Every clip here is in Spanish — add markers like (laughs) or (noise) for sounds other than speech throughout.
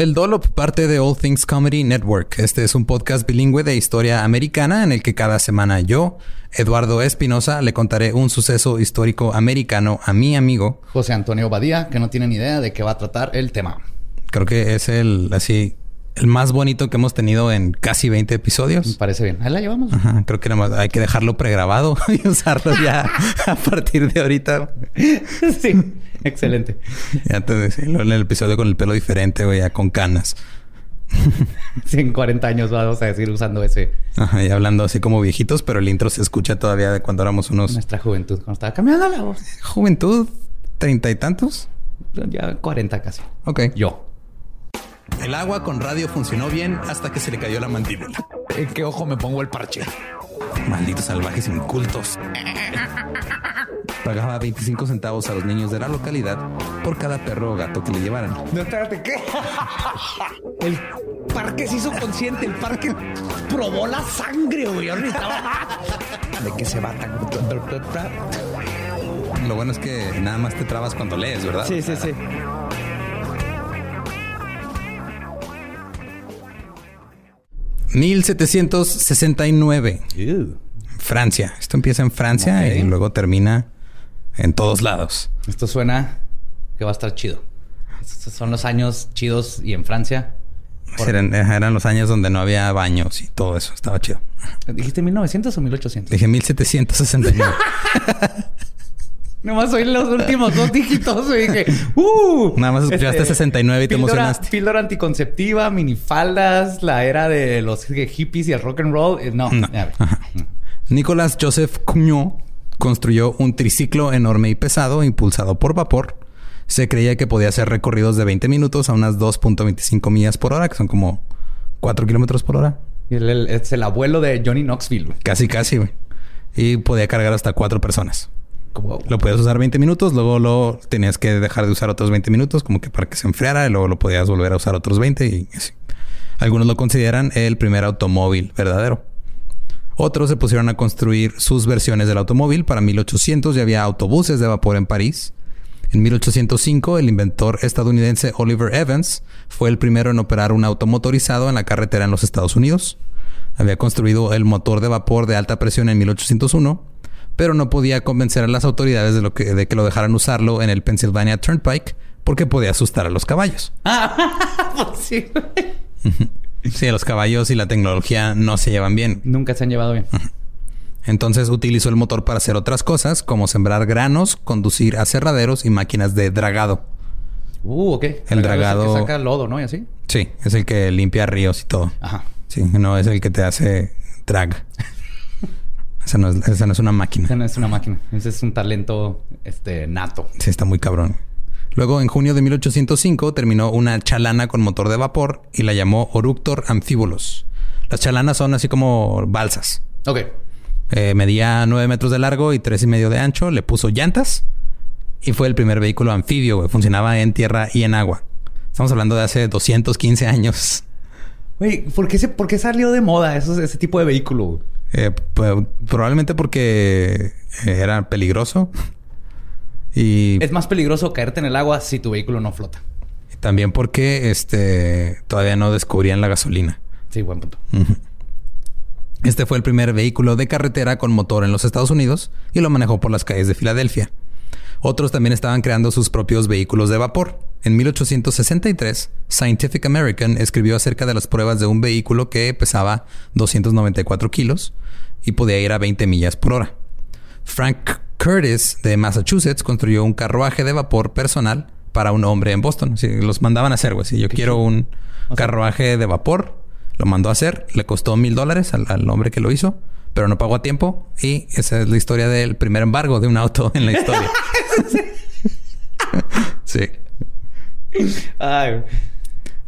El Dolop parte de All Things Comedy Network. Este es un podcast bilingüe de historia americana en el que cada semana yo, Eduardo Espinosa, le contaré un suceso histórico americano a mi amigo José Antonio Badía, que no tiene ni idea de qué va a tratar el tema. Creo que es el así el más bonito que hemos tenido en casi 20 episodios. Me parece bien. Ahí la llevamos. Ajá, creo que hay que dejarlo pregrabado (laughs) y usarlo ya (laughs) a partir de ahorita. sí, (laughs) excelente. Ya te decía, en el episodio con el pelo diferente, o ya con canas. sí, en 40 años vamos a seguir usando ese. Ajá, y hablando así como viejitos, pero el intro se escucha todavía de cuando éramos unos. Nuestra juventud, cuando estaba cambiando la voz. Juventud, treinta y tantos. Ya 40 casi. Ok. Yo. El agua con radio funcionó bien hasta que se le cayó la mandíbula. ¿En qué ojo me pongo el parche? Malditos salvajes incultos. (laughs) Pagaba 25 centavos a los niños de la localidad por cada perro o gato que le llevaran. No, espérate, ¿qué? El parque se hizo consciente, el parque probó la sangre, güey. ¿De qué se va tan... Lo bueno es que nada más te trabas cuando lees, ¿verdad? Sí, sí, sí. 1769. Francia. Esto empieza en Francia y luego termina en todos lados. Esto suena que va a estar chido. Estos son los años chidos y en Francia. Eran, eran, los años donde no había baños y todo eso. Estaba chido. ¿Dijiste 1900 o 1800? Dije 1769. (laughs) Nomás oí los últimos dos dígitos y dije, ¡uh! Nada más escuchaste 69 y te emocionaste. Píldora anticonceptiva, minifaldas, la era de los hippies y el rock and roll. Eh, no. no. Nicolás Joseph Cugnot construyó un triciclo enorme y pesado impulsado por vapor. Se creía que podía hacer recorridos de 20 minutos a unas 2.25 millas por hora, que son como 4 kilómetros por hora. El- el- es el abuelo de Johnny Knoxville. Casi, casi, güey. Y podía cargar hasta cuatro personas. Lo podías usar 20 minutos, luego lo tenías que dejar de usar otros 20 minutos, como que para que se enfriara, y luego lo podías volver a usar otros 20 y así. Algunos lo consideran el primer automóvil verdadero. Otros se pusieron a construir sus versiones del automóvil. Para 1800 ya había autobuses de vapor en París. En 1805, el inventor estadounidense Oliver Evans fue el primero en operar un auto motorizado en la carretera en los Estados Unidos. Había construido el motor de vapor de alta presión en 1801, pero no podía convencer a las autoridades de, lo que, de que lo dejaran usarlo en el Pennsylvania Turnpike porque podía asustar a los caballos. Pues sí, güey. Sí, los caballos y la tecnología no se llevan bien. Nunca se han llevado bien. Entonces utilizó el motor para hacer otras cosas, como sembrar granos, conducir aserraderos y máquinas de dragado. Uh, ok. El dragado- Es el que saca lodo, ¿no? Y así. Sí, es el que limpia ríos y todo. Ajá. Sí, no es el que te hace drag. (laughs) esa, no es, esa no es una máquina. Esa no es una máquina. Ese es un talento este, nato. Sí, está muy cabrón. Luego, en junio de 1805, terminó una chalana con motor de vapor y la llamó Oructor Amphibolos. Las chalanas son así como balsas. Ok. Eh, medía 9 metros de largo y tres y medio de ancho. Le puso llantas y fue el primer vehículo anfibio. güey. Funcionaba en tierra y en agua. Estamos hablando de hace 215 años. Güey, ¿por qué, se, ¿por qué salió de moda ese tipo de vehículo? Eh, probablemente porque era peligroso y Es más peligroso caerte en el agua si tu vehículo no flota. también porque este todavía no descubrían la gasolina. Sí, buen punto. Este fue el primer vehículo de carretera con motor en los Estados Unidos y lo manejó por las calles de Filadelfia. Otros también estaban creando sus propios vehículos de vapor. En 1863, Scientific American escribió acerca de las pruebas de un vehículo que pesaba 294 kilos y podía ir a 20 millas por hora. Frank Curtis de Massachusetts construyó un carruaje de vapor personal para un hombre en Boston. Sí, los mandaban a hacer, güey. Si yo quiero un carruaje de vapor, lo mandó a hacer. Le costó mil dólares al, al hombre que lo hizo, pero no pagó a tiempo. Y esa es la historia del primer embargo de un auto en la historia. (laughs) sí. Ay,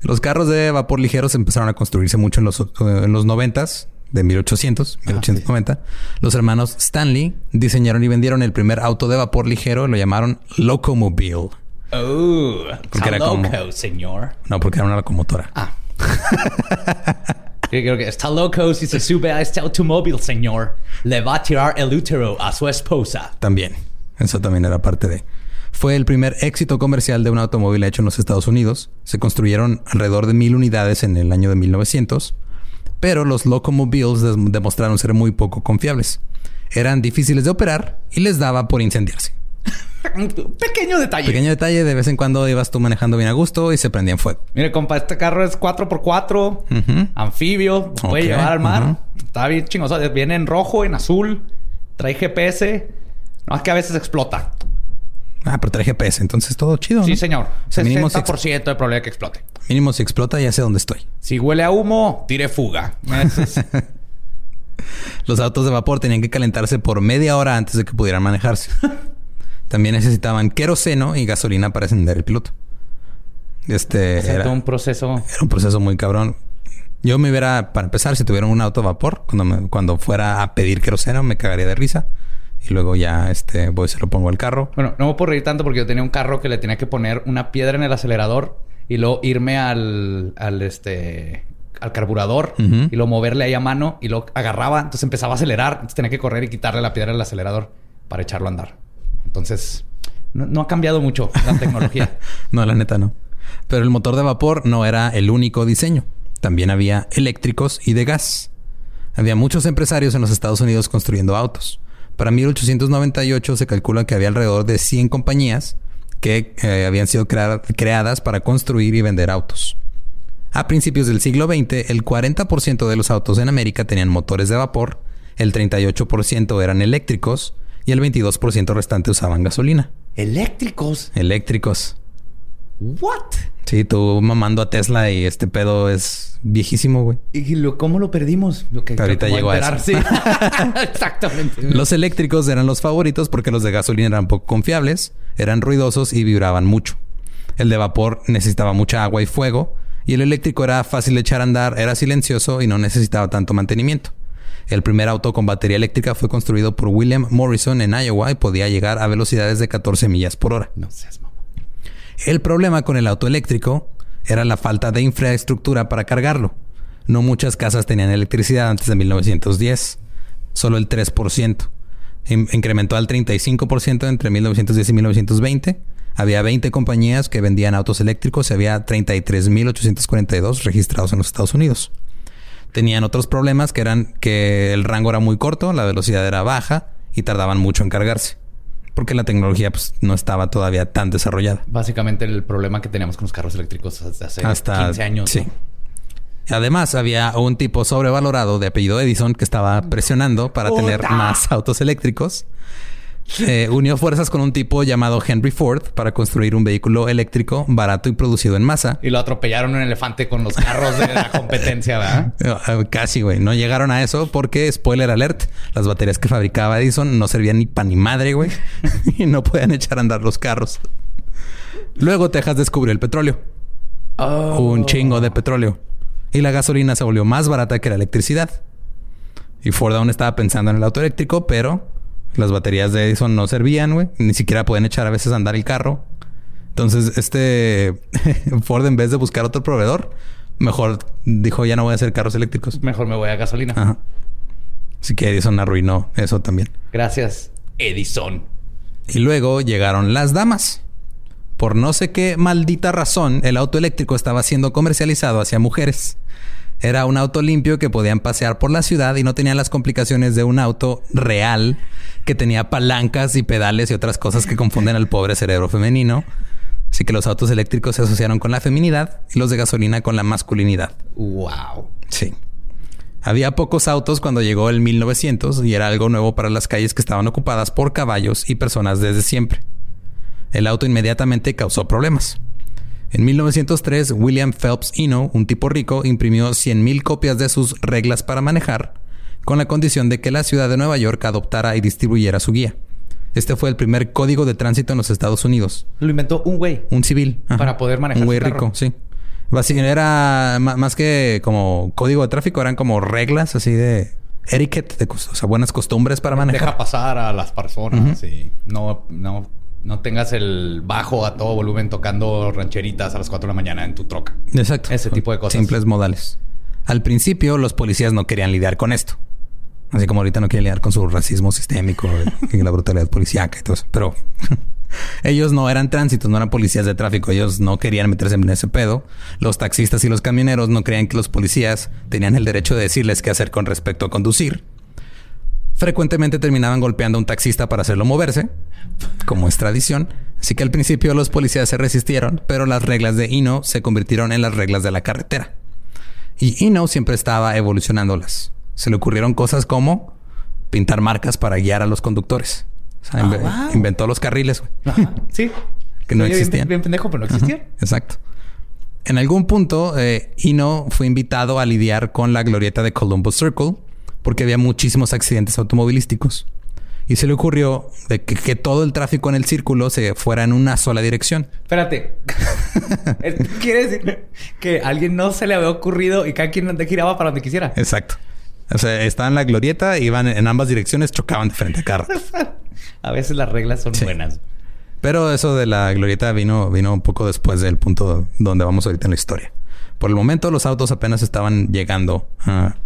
Los carros de vapor ligeros empezaron a construirse mucho en los, eh, en los 90s, de 1800, 1890. Los hermanos Stanley diseñaron y vendieron el primer auto de vapor ligero y lo llamaron Locomobile. Oh, Porque como- loco, señor. No, porque era una locomotora. Ah. (laughs) Yo creo que está loco si se sube a este automóvil, señor. Le va a tirar el útero a su esposa. También. Eso también era parte de. Fue el primer éxito comercial de un automóvil hecho en los Estados Unidos. Se construyeron alrededor de mil unidades en el año de 1900, pero los locomobiles demostraron ser muy poco confiables. Eran difíciles de operar y les daba por incendiarse. (laughs) Pequeño detalle. Pequeño detalle, de vez en cuando ibas tú manejando bien a gusto y se prendía en fuego. Mire, compa, este carro es 4x4, Ujú. anfibio, lo puede llevar al mar. ujú. Está bien chingoso. Viene en rojo, en azul, trae GPS. No es que a veces explota. Ah, pero trae GPS, entonces todo chido. Sí, ¿no? señor. O sea, mínimo, si, 60% de probabilidad que explote. mínimo si explota, ya sé dónde estoy. Si huele a humo, tire fuga. Es- (laughs) Los autos de vapor tenían que calentarse por media hora antes de que pudieran manejarse. (laughs) También necesitaban queroseno y gasolina para encender el piloto. Este o sea, era, todo un proceso. era un proceso muy cabrón. Yo me hubiera, para empezar, si tuviera un auto de vapor, cuando, me- cuando fuera a pedir queroseno, me cagaría de risa. Y luego ya este voy se lo pongo al carro. Bueno, no me puedo reír tanto porque yo tenía un carro que le tenía que poner una piedra en el acelerador y luego irme al, al este al carburador y luego moverle ahí a mano y luego agarraba, entonces empezaba a acelerar, entonces tenía que correr y quitarle la piedra del acelerador para echarlo a andar. Entonces, no, no ha cambiado mucho la tecnología. (laughs) No, la neta no. Pero el motor de vapor no era el único diseño. También había eléctricos y de gas. Había muchos empresarios en los Estados Unidos construyendo autos. Para 1898 se calcula que había alrededor de 100 compañías que eh, habían sido crea- creadas para construir y vender autos. A principios del siglo XX, el 40% de los autos en América tenían motores de vapor, el 38% eran eléctricos y el 22% restante usaban gasolina. ¿Eléctricos? Eléctricos. ¿What? Sí, tú mamando a Tesla y este pedo es viejísimo, güey. ¿Y lo, cómo lo perdimos? Lo que- Ahorita ¿cómo llegó a enterar? eso. Sí. (laughs) (laughs) Exactamente. Los eléctricos eran los favoritos porque los de gasolina eran poco confiables, eran ruidosos y vibraban mucho. El de vapor necesitaba mucha agua y fuego Y el eléctrico era fácil de echar a andar, era silencioso y no necesitaba tanto mantenimiento. El primer auto con batería eléctrica fue construido por William Morrison en Iowa y podía llegar a velocidades de 14 millas por hora. No seas mamón. El problema con el auto eléctrico era la falta de infraestructura para cargarlo. No muchas casas tenían electricidad antes de 1910, solo el 3%. In- incrementó al 35% entre 1910 y 1920. Había 20 compañías que vendían autos eléctricos y había 33.842 registrados en los Estados Unidos. Tenían otros problemas que eran que el rango era muy corto, la velocidad era baja y tardaban mucho en cargarse. Porque la tecnología pues, no estaba todavía tan desarrollada. Básicamente el problema que teníamos con los carros eléctricos desde hace Hasta 15 años. Sí. ¿no? Además, había un tipo sobrevalorado de apellido Edison que estaba presionando para tener más autos eléctricos. Eh, unió fuerzas con un tipo llamado Henry Ford para construir un vehículo eléctrico barato y producido en masa. Y lo atropellaron un elefante con los carros de la competencia, ¿verdad? (laughs) Eh, Casi, güey. No llegaron a eso porque, spoiler alert, las baterías que fabricaba Edison no servían ni pan ni madre, güey. (laughs) y no podían echar a andar los carros. Luego Texas descubrió el petróleo. Un chingo de petróleo. Y la gasolina se volvió más barata que la electricidad. Y Ford aún estaba pensando en el auto eléctrico, pero las baterías de Edison no servían, güey. Ni siquiera pueden echar a veces a andar el carro. Entonces, este (laughs) Ford, en vez de buscar otro proveedor, mejor dijo, ya no voy a hacer carros eléctricos. Mejor me voy a gasolina. Ajá. Así que Edison arruinó eso también. Gracias, Edison. Y luego llegaron las damas. Por no sé qué maldita razón, el auto eléctrico estaba siendo comercializado hacia mujeres. Era un auto limpio que podían pasear por la ciudad y no tenían las complicaciones de un auto real que tenía palancas y pedales y otras cosas que confunden al pobre cerebro femenino. Así que los autos eléctricos se asociaron con la feminidad y los de gasolina con la masculinidad. Wow. Sí. Había pocos autos cuando llegó el 1900 y era algo nuevo para las calles que estaban ocupadas por caballos y personas desde siempre. El auto inmediatamente causó problemas. En 1903, William Phelps Eno, un tipo rico, imprimió 100.000 copias de sus reglas para manejar, con la condición de que la ciudad de Nueva York adoptara y distribuyera su guía. Este fue el primer código de tránsito en los Estados Unidos. Lo inventó un güey. Un civil. Ajá. Para poder manejar Un güey rico, sí. Era más que como código de tráfico, eran como reglas así de etiquette, de o sea, buenas costumbres para manejar. Deja pasar a las personas y no, no, no tengas el bajo a todo volumen tocando rancheritas a las 4 de la mañana en tu troca. Exacto. Ese tipo de cosas. Simples modales. Al principio, los policías no querían lidiar con esto. Así como ahorita no quieren lidiar con su racismo sistémico (laughs) y la brutalidad policíaca y todo eso. Pero (laughs) ellos no eran tránsitos, no eran policías de tráfico. Ellos no querían meterse en ese pedo. Los taxistas y los camioneros no creían que los policías tenían el derecho de decirles qué hacer con respecto a conducir. Frecuentemente terminaban golpeando a un taxista para hacerlo moverse, como es tradición. Así que al principio los policías se resistieron, pero las reglas de Eno se convirtieron en las reglas de la carretera. Y Eno siempre estaba evolucionándolas. Se le ocurrieron cosas como pintar marcas para guiar a los conductores. O sea, inve- Ah, wow. inventó los carriles. Ajá. (laughs) Sí. Que no oye existían. Bien, pendejo, pero no existían. Ajá, exacto. En algún punto, eh, Eno fue invitado a lidiar con la glorieta de Columbus Circle porque había muchísimos accidentes automovilísticos. Y se le ocurrió de que, que todo el tráfico en el círculo se fuera en una sola dirección. Espérate. (laughs) Es- Quiere decir que a alguien no se le había ocurrido y cada quien giraba para donde quisiera. Exacto. O sea, estaban en la glorieta, iban en ambas direcciones, chocaban de frente a carro. (laughs) A veces las reglas son Sí. buenas. Pero eso de la glorieta vino, vino un poco después del punto donde vamos ahorita en la historia. Por el momento, los autos apenas estaban llegando ah,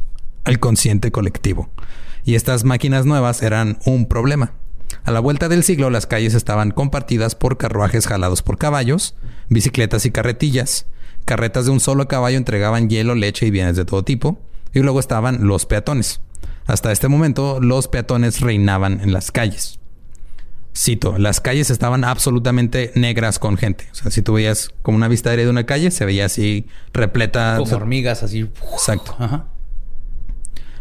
al consciente colectivo. Y estas máquinas nuevas eran un problema. A la vuelta del siglo, las calles estaban compartidas por carruajes jalados por caballos, bicicletas y carretillas. Carretas de un solo caballo entregaban hielo, leche y bienes de todo tipo. Y luego estaban los peatones. Hasta este momento, los peatones reinaban en las calles. Cito, las calles estaban absolutamente negras con gente. O sea, si tú veías como una vista aérea de una calle, se veía así repleta. o Como sea, hormigas así. exacto. Ajá.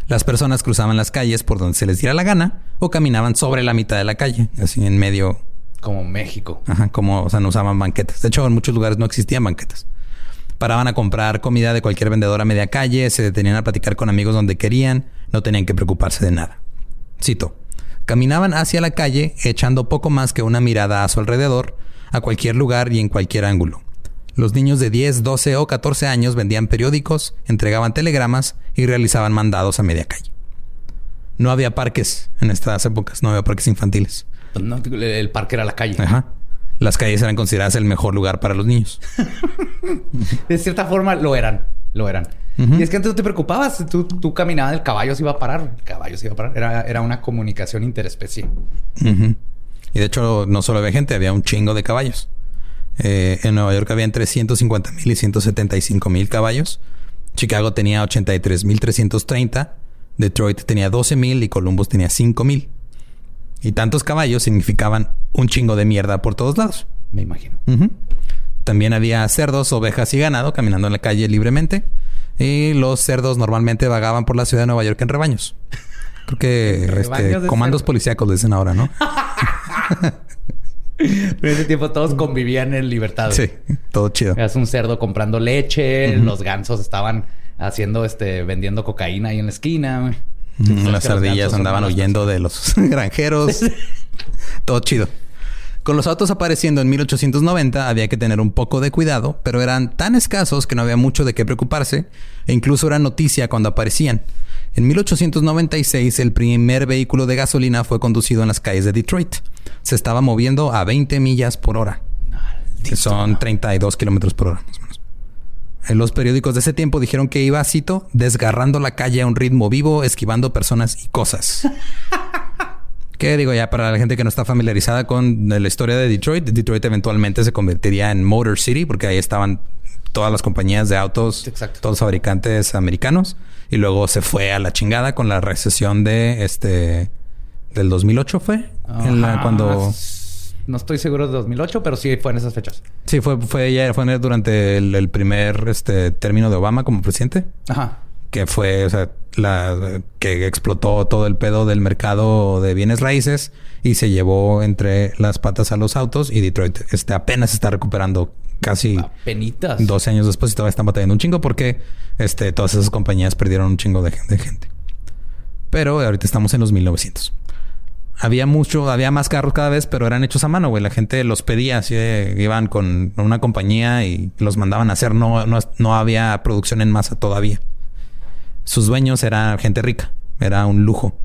Las personas cruzaban las calles por donde se les diera la gana o caminaban sobre la mitad de la calle, así en medio, Como México. ajá, como, o sea, no usaban banquetas. De hecho, en muchos lugares no existían banquetas. Paraban a comprar comida de cualquier vendedor a media calle, se detenían a platicar con amigos donde querían, no tenían que preocuparse de nada. Cito, caminaban hacia la calle echando poco más que una mirada a su alrededor, a cualquier lugar y en cualquier ángulo. Los niños de 10, 12 o 14 años vendían periódicos, entregaban telegramas y realizaban mandados a media calle. No había parques en estas épocas, no había parques infantiles. No, el parque era la calle. Ajá. Las calles eran consideradas el mejor lugar para los niños. (laughs) de cierta forma lo eran, lo eran. Y es que antes no te preocupabas, tú, tú caminabas, el caballo se iba a parar, el caballo se iba a parar. Era, era una comunicación interespecie. Y de hecho, no solo había gente, había un chingo de caballos. Eh, en Nueva York había entre 150 mil y 175 mil caballos. Chicago tenía 83 mil 330. Detroit tenía 12 mil y Columbus tenía 5 mil. Y tantos caballos significaban un chingo de mierda por todos lados. Me imagino. También había cerdos, ovejas y ganado caminando en la calle libremente. Y los cerdos normalmente vagaban por la ciudad de Nueva York en rebaños. Creo que (laughs) este, comandos policíacos dicen ahora, ¿no? (laughs) en ese tiempo todos convivían en libertad. Sí, todo chido. Eras un cerdo comprando leche, los gansos estaban haciendo, este, vendiendo cocaína ahí en la esquina. Las ardillas andaban huyendo de los (laughs) granjeros. (laughs) todo chido. Con los autos apareciendo en 1890 había que tener un poco de cuidado, pero eran tan escasos que no había mucho de qué preocuparse e incluso era noticia cuando aparecían. En 1896 el primer vehículo de gasolina fue conducido en las calles de Detroit. Se estaba moviendo a 20 millas por hora. Que son 32 kilómetros por hora, más o menos. En los periódicos de ese tiempo dijeron que iba, cito, desgarrando la calle a un ritmo vivo, esquivando personas y cosas. (laughs) Que digo ya para la gente que no está familiarizada con la historia de Detroit, Detroit eventualmente se convertiría en Motor City porque ahí estaban todas las compañías de autos, todos los fabricantes americanos y luego se fue a la chingada con la recesión de este del 2008 fue en la, cuando no estoy seguro de 2008, pero sí fue en esas fechas. Sí, fue fue ya fue durante el, el primer este término de Obama como presidente. Ajá que fue, o sea, la que explotó todo el pedo del mercado de bienes raíces y se llevó entre las patas a los autos y Detroit este, apenas está recuperando casi Penitas. 12 años después y todavía están batallando un chingo porque este, todas esas compañías perdieron un chingo de, gente. Pero ahorita estamos en los 1900. Había mucho, había más carros cada vez, pero eran hechos a mano, güey. La gente los pedía, así iban con una compañía y los mandaban a hacer. No, no, no había producción en masa todavía. Sus dueños eran gente rica, era un lujo.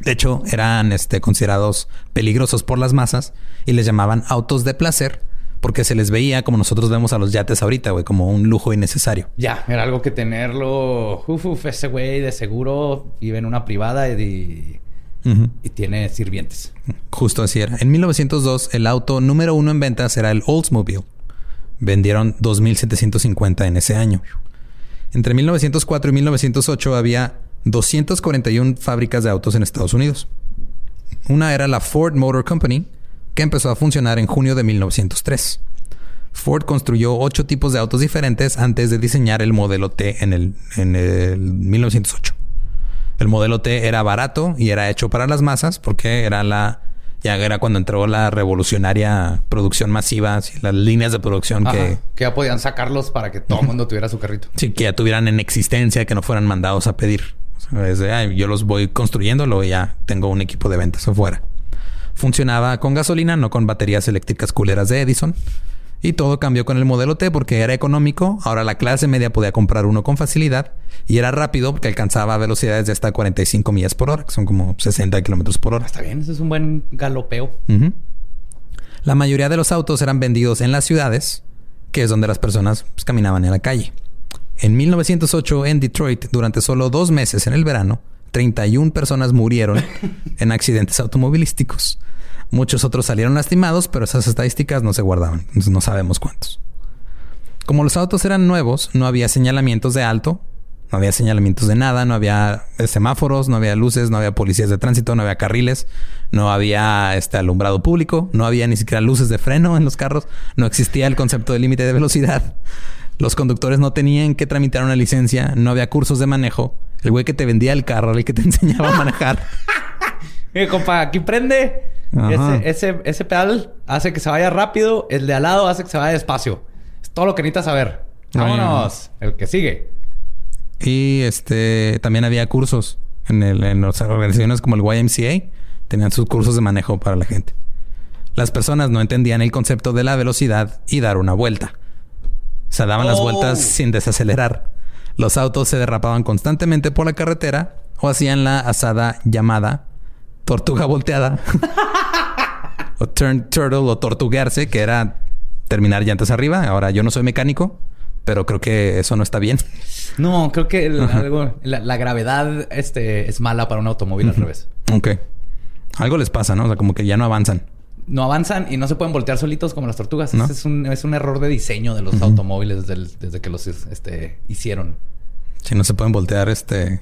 De hecho, eran este, considerados peligrosos por las masas y les llamaban autos de placer porque se les veía como nosotros vemos a los yates ahorita, güey, como un lujo innecesario. Ya, era algo que tenerlo. Uf, uf ese güey de seguro vive en una privada y, y tiene sirvientes. Justo así era. En 1902, el auto número uno en ventas era el Oldsmobile. Vendieron 2.750 en ese año. Entre 1904 y 1908 había 241 fábricas de autos en Estados Unidos. Una era la Ford Motor Company, que empezó a funcionar en junio de 1903. Ford construyó ocho tipos de autos diferentes antes de diseñar el modelo T en el, en el 1908. El modelo T era barato y era hecho para las masas porque era la ya era cuando entró la revolucionaria producción masiva, las líneas de producción que... Que ya podían sacarlos para que todo el mundo tuviera su carrito. Sí, que ya tuvieran en existencia, que no fueran mandados a pedir. yo los voy construyendo, luego ya tengo un equipo de ventas afuera. Funcionaba con gasolina, no con baterías eléctricas culeras de Edison. Y todo cambió con el modelo T porque era económico. Ahora la clase media podía comprar uno con facilidad y era rápido porque alcanzaba velocidades de hasta 45 millas por hora, que son como 60 kilómetros por hora. Está bien, eso es un buen galopeo. La mayoría de los autos eran vendidos en las ciudades, que es donde las personas pues, caminaban en la calle. En 1908, en Detroit, durante solo dos meses en el verano, 31 personas murieron (laughs) en accidentes automovilísticos. Muchos otros salieron lastimados, pero esas estadísticas no se guardaban. no sabemos cuántos. Como los autos eran nuevos, no había señalamientos de alto, no había señalamientos de nada, no había eh, semáforos, no había luces, no había policías de tránsito, no había carriles, no había este alumbrado público, no había ni siquiera luces de freno en los carros, no existía el concepto de límite de velocidad. Los conductores no tenían que tramitar una licencia, no había cursos de manejo. El güey que te vendía el carro, el que te (laughs) enseñaba a manejar. Eh, compa, aquí prende. Ese, ese, ese, pedal hace que se vaya rápido, el de al lado hace que se vaya despacio. Es todo lo que necesitas saber. Vámonos. El que sigue. Y este también había cursos en, el, en las organizaciones como el YMCA. Tenían sus cursos de manejo para la gente. Las personas no entendían el concepto de la velocidad y dar una vuelta. sea, daban las vueltas sin desacelerar. Los autos se derrapaban constantemente por la carretera o hacían la asada llamada tortuga volteada. (laughs) o turn turtle o tortuguearse, que era terminar llantas arriba. Ahora yo no soy mecánico, pero creo que eso no está bien. No, creo que la, gravedad este, es mala para un automóvil al revés. Ok. Algo les pasa, ¿no? O sea, como que ya no avanzan. No avanzan y no se pueden voltear solitos como las tortugas. Es, un, es, un, error de diseño de los automóviles desde, que los este, hicieron. Si no se pueden voltear, este...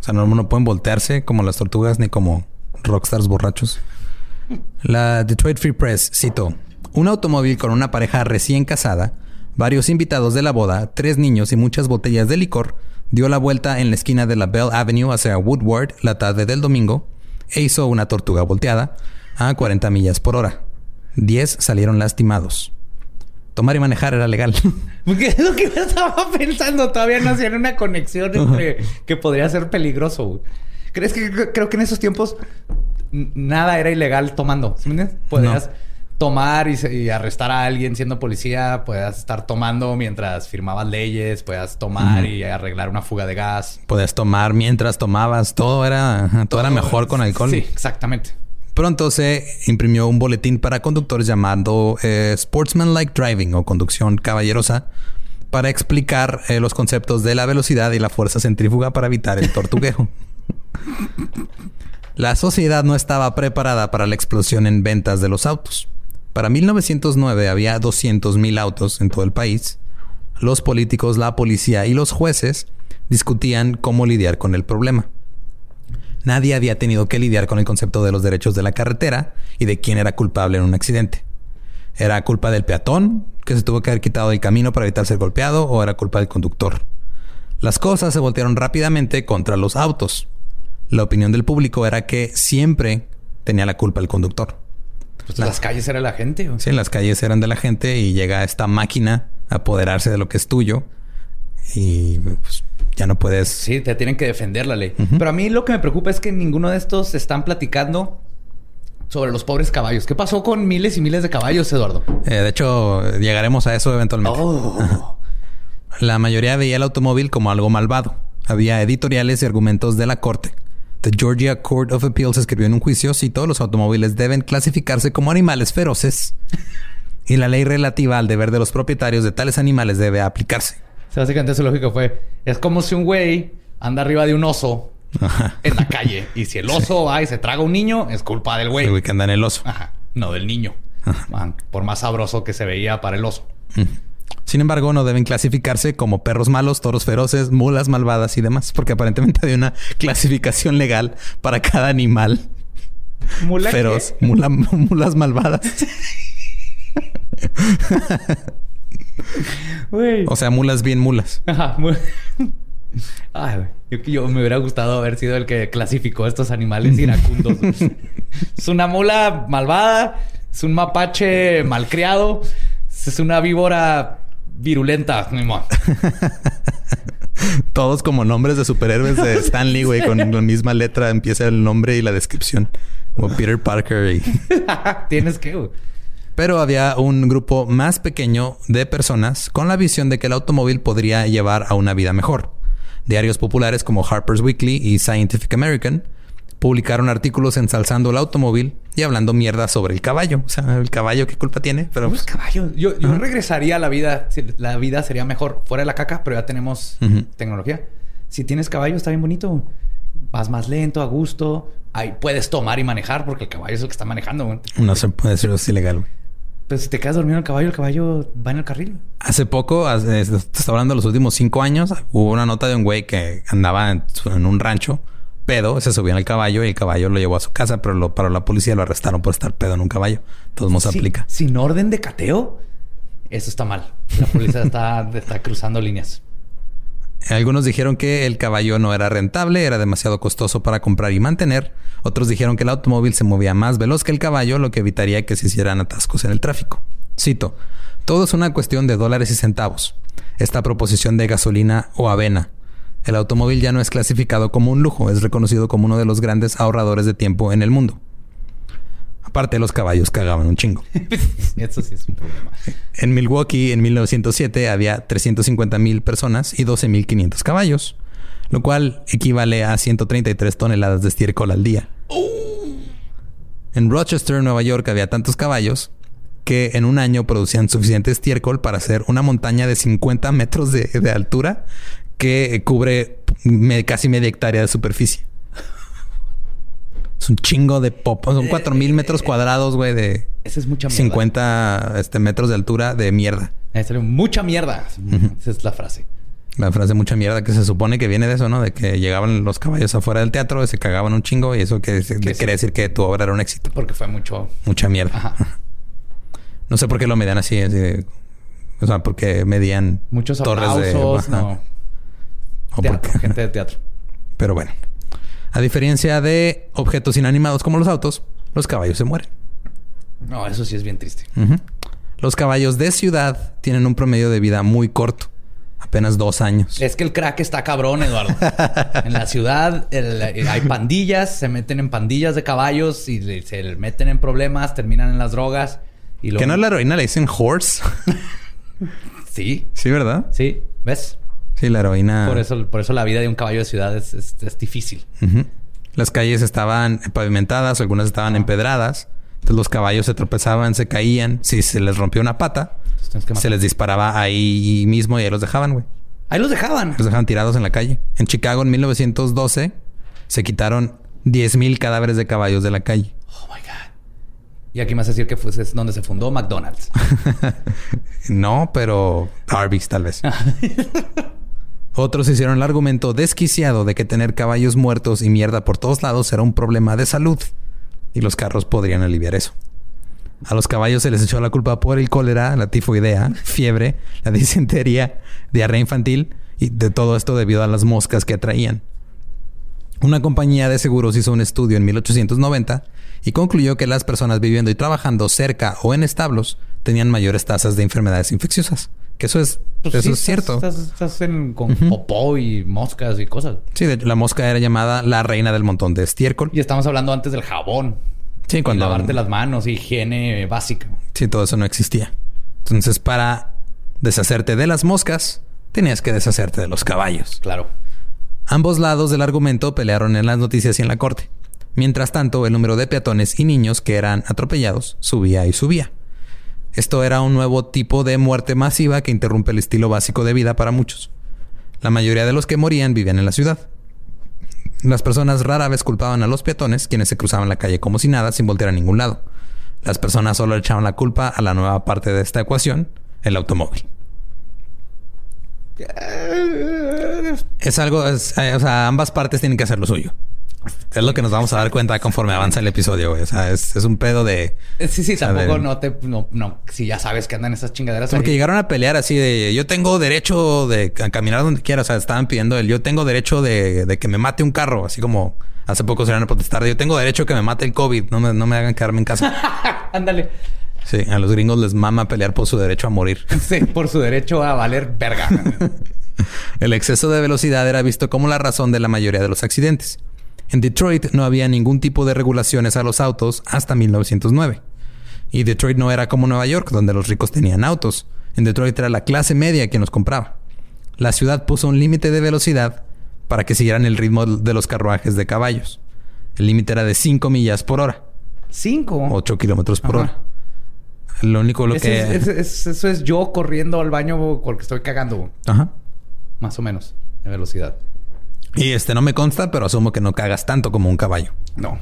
O sea, no, no pueden voltearse como las tortugas ni como rockstars borrachos. La Detroit Free Press citó... Un automóvil con una pareja recién casada, varios invitados de la boda, tres niños y muchas botellas de licor dio la vuelta en la esquina de la Bell Avenue hacia Woodward la tarde del domingo e hizo una tortuga volteada a 40 millas por hora. Diez salieron lastimados. Tomar y manejar era legal. (laughs) Porque es lo que yo estaba pensando. Todavía no hacían una conexión (laughs) entre que podría ser peligroso. ¿Crees que creo que en esos tiempos nada era ilegal tomando? ¿Sí me entiendes? Podías tomar y, arrestar a alguien siendo policía, puedas estar tomando mientras firmabas leyes, puedas tomar y arreglar una fuga de gas. Puedes tomar mientras tomabas, todo era, todo, era mejor con alcohol. Sí, exactamente. Pronto se imprimió un boletín para conductores llamado eh, Sportsmanlike Driving o conducción caballerosa para explicar eh, los conceptos de la velocidad y la fuerza centrífuga para evitar el (laughs) tortuguejo. La sociedad no estaba preparada para la explosión en ventas de los autos. Para 1909 había 200.000 autos en todo el país. Los políticos, la policía y los jueces discutían cómo lidiar con el problema. Nadie había tenido que lidiar con el concepto de los derechos de la carretera y de quién era culpable en un accidente. ¿Era culpa del peatón, que se tuvo que haber quitado del camino para evitar ser golpeado, o era culpa del conductor? Las cosas se voltearon rápidamente contra los autos. La opinión del público era que siempre tenía la culpa el conductor. Pues las calles eran la gente. Sí, las calles eran de la gente y llega esta máquina a apoderarse de lo que es tuyo y pues, ya no puedes. Sí, te tienen que defender la ley. Pero a mí lo que me preocupa es que ninguno de estos están platicando sobre los pobres caballos. ¿Qué pasó con miles y miles de caballos, Eduardo? Eh, de hecho, llegaremos a eso eventualmente. Oh. (laughs) La mayoría veía el automóvil como algo malvado. Había editoriales y argumentos de la corte The Georgia Court of Appeals escribió en un juicio si todos los automóviles deben clasificarse como animales feroces y la ley relativa al deber de los propietarios de tales animales debe aplicarse. básicamente su lógica fue, es como si un güey anda arriba de un oso en la calle y si el (laughs) oso va y se traga un niño, es culpa del güey. El güey que anda en el oso. Ajá. No del niño. por más sabroso que se veía para el oso. Sin embargo, no deben clasificarse como perros malos, toros feroces, mulas malvadas y demás, porque aparentemente hay una clasificación legal para cada animal ¿Mula feroz. mulas malvadas. o sea, mulas bien mulas. Ajá. Ay, yo, yo, me hubiera gustado haber sido el que clasificó estos animales (laughs) iracundos. es una mula malvada, es un mapache malcriado, es una víbora virulenta. (laughs) Todos como nombres de superhéroes de Stanley, güey, con la misma letra empieza el nombre y la descripción. Como Peter Parker y... (laughs) Tienes que... Pero había un grupo más pequeño de personas con la visión de que el automóvil podría llevar a una vida mejor. Diarios populares como Harper's Weekly y Scientific American publicaron artículos ensalzando el automóvil y hablando mierda sobre el caballo. O sea, el caballo, ¿qué culpa tiene? Pero el caballo. Yo, regresaría a la vida. La vida sería mejor fuera de la caca, pero ya tenemos tecnología. Si tienes caballo, está bien bonito. Vas más lento, a gusto. Ahí puedes tomar y manejar porque el caballo es el que está manejando. No se puede decir es ilegal. Güey. Pero si te quedas dormido en el caballo, el caballo va en el carril. Hace poco, te está hablando de los últimos cinco años, hubo una nota de un güey que andaba en un rancho pedo, se subió en el caballo y el caballo lo llevó a su casa, pero lo paró la policía y lo arrestaron por estar pedo en un caballo. Todos modos aplica. Sin orden de cateo, eso está mal. La policía está, (laughs) está cruzando líneas. Algunos dijeron que el caballo no era rentable, era demasiado costoso para comprar y mantener. Otros dijeron que el automóvil se movía más veloz que el caballo, lo que evitaría que se hicieran atascos en el tráfico. Cito, todo es una cuestión de dólares y centavos. Esta proposición de gasolina o avena el automóvil ya no es clasificado como un lujo, es reconocido como uno de los grandes ahorradores de tiempo en el mundo. Aparte, los caballos cagaban un chingo. (laughs) Eso sí es un problema. En Milwaukee, en 1907, había 350 mil personas y 12 mil 500 caballos, lo cual equivale a 133 toneladas de estiércol al día. En Rochester, Nueva York, había tantos caballos que en un año producían suficiente estiércol para hacer una montaña de 50 metros de, de altura que cubre casi media hectárea de superficie. Es un chingo de pop. Son 4000 metros cuadrados, güey, de Esa es mucha mierda. 50 este, metros de altura de mierda. Esa es mucha mierda. Esa es la frase. La frase mucha mierda que se supone que viene de eso, ¿no? De que llegaban los caballos afuera del teatro y se cagaban un chingo y eso que, quiere decir que tu obra era un éxito. Porque fue mucho. Mucha mierda. Ajá. No sé por qué lo medían así. así de- o sea, porque medían Muchos torres aplausos. de... no. Teatro, porque- gente de teatro. Pero bueno. A diferencia de objetos inanimados como los autos, los caballos se mueren. No, eso sí es bien triste. Los caballos de ciudad tienen un promedio de vida muy corto. Apenas dos años. Es que el crack está cabrón, Eduardo. en la ciudad el- el- hay pandillas, se meten en pandillas de caballos y le- se le meten en problemas, terminan en las drogas. Y luego... ¿Que no es (laughs) la heroína le dicen horse? Sí, sí, ¿verdad? sí. ¿Ves? Sí, la heroína... Por, eso, por eso la vida de un caballo de ciudad es, es- es difícil. Las calles estaban pavimentadas, algunas estaban empedradas. Entonces los caballos se tropezaban, se caían. Si se les rompió una pata, se les disparaba ahí mismo y ahí los dejaban, güey. Ahí los dejaban. Los dejaban tirados en la calle. En Chicago en 1912 se quitaron 10.000 cadáveres de caballos de la calle. Oh my God. Y aquí me vas a decir que fue es donde se fundó McDonald's. (laughs) No, pero Arby's tal vez. (laughs) Otros hicieron el argumento desquiciado de que tener caballos muertos y mierda por todos lados era un problema de salud y los carros podrían aliviar eso. A los caballos se les echó la culpa por el cólera, la tifoidea, fiebre, la disentería, diarrea infantil y de todo esto debido a las moscas que atraían. Una compañía de seguros hizo un estudio en 1890 y concluyó que las personas viviendo y trabajando cerca o en establos tenían mayores tasas de enfermedades infecciosas. Que eso es, Pues eso sí, es estás- cierto. Estás, estás en- con popó y moscas y cosas. Sí, de hecho, la mosca era llamada la reina del montón de estiércol. Y estamos hablando antes del jabón. Sí, Y cuando lavarte las manos, higiene básica. Sí, todo eso no existía. Entonces, para deshacerte de las moscas, tenías que deshacerte de los caballos. Claro. Ambos lados del argumento pelearon en las noticias y en la corte. Mientras tanto, el número de peatones y niños que eran atropellados subía y subía. Esto era un nuevo tipo de muerte masiva que interrumpe el estilo básico de vida para muchos. La mayoría de los que morían vivían en la ciudad. Las personas rara vez culpaban a los peatones, quienes se cruzaban la calle como si nada, sin voltear a ningún lado. Las personas solo echaban la culpa a la nueva parte de esta ecuación, el automóvil. Es algo, eh, o sea, ambas partes tienen que hacer lo suyo. Es lo que nos vamos a dar cuenta conforme avanza el episodio, güey. O sea, es, es un pedo de... Eh, Sí, sí, tampoco de- no te... No, no, si ya sabes que andan esas chingaderas Porque ahí. llegaron a pelear así de... Yo tengo derecho de a caminar donde quiera. O sea, estaban pidiendo el... Yo tengo derecho de, de que me mate un carro. Así como hace poco se iban a protestar. Yo tengo derecho que me mate el COVID. No me, no me hagan quedarme en casa. (laughs) Ándale. Sí, a los gringos les mama pelear por su derecho a morir. (laughs) Sí, por su derecho a valer verga. (laughs) El exceso de velocidad era visto como la razón de la mayoría de los accidentes. En Detroit no había ningún tipo de regulaciones a los autos hasta 1909. Y Detroit no era como Nueva York, donde los ricos tenían autos. En Detroit era la clase media quien los compraba. La ciudad puso un límite de velocidad para que siguieran el ritmo de los carruajes de caballos. El límite era de 5 millas por hora, Cinco. 8 kilómetros por Ajá. hora. Lo único lo que... es- es- eso es yo corriendo al baño porque estoy cagando. Ajá. Más o menos. En velocidad. Y este no me consta, pero asumo que no cagas tanto como un caballo. No.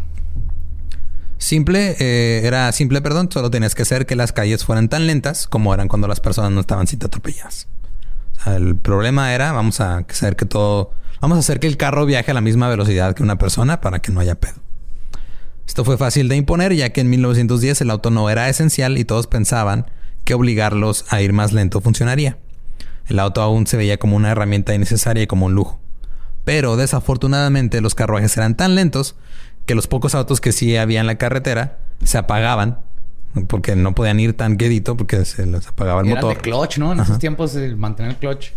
Simple, eh, era simple, perdón, solo tenías que hacer que las calles fueran tan lentas como eran cuando las personas no estaban siendo atropelladas. O sea, el problema era, vamos a hacer que todo, vamos a hacer que el carro viaje a la misma velocidad que una persona para que no haya pedo. Esto fue fácil de imponer ya que en 1910 el auto no era esencial y todos pensaban que obligarlos a ir más lento funcionaría. El auto aún se veía como una herramienta innecesaria y como un lujo. Pero desafortunadamente los carruajes eran tan lentos que los pocos autos que sí había en la carretera se apagaban porque no podían ir tan quedito porque se les apagaba el motor. de clutch, ¿no? En esos tiempos el mantener el clutch.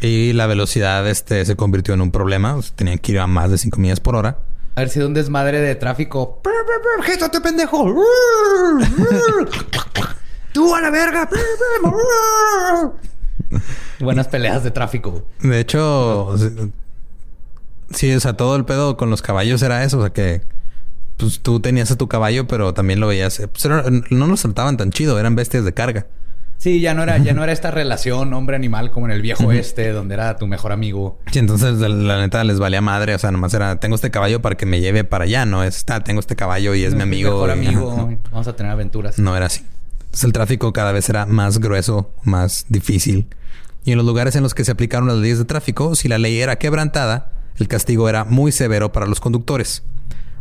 Y la velocidad este, se convirtió en un problema. O sea, tenían que ir a más de 5 millas por hora. Haber sido un desmadre de tráfico. ¡Quítate, pendejo! ¡Tú a la verga! Buenas peleas de tráfico. De hecho, sí, o sea, todo el pedo con los caballos era eso. O sea, que pues, tú tenías a tu caballo, pero también lo veías. eh, Pues, era- no los saltaban tan chido, eran bestias de carga. Sí, ya no era, ya no era esta (laughs) relación hombre-animal como en el viejo este, donde era tu mejor amigo. Sí, entonces la, neta les valía madre. O sea, nomás era, tengo este caballo para que me lleve para allá. No es, ah, tengo este caballo y es mi amigo. Mejor amigo. ajá. Vamos a tener aventuras. No era así. Entonces el tráfico cada vez era más grueso, más difícil. Y en los lugares en los que se aplicaron las leyes de tráfico, si la ley era quebrantada, el castigo era muy severo para los conductores.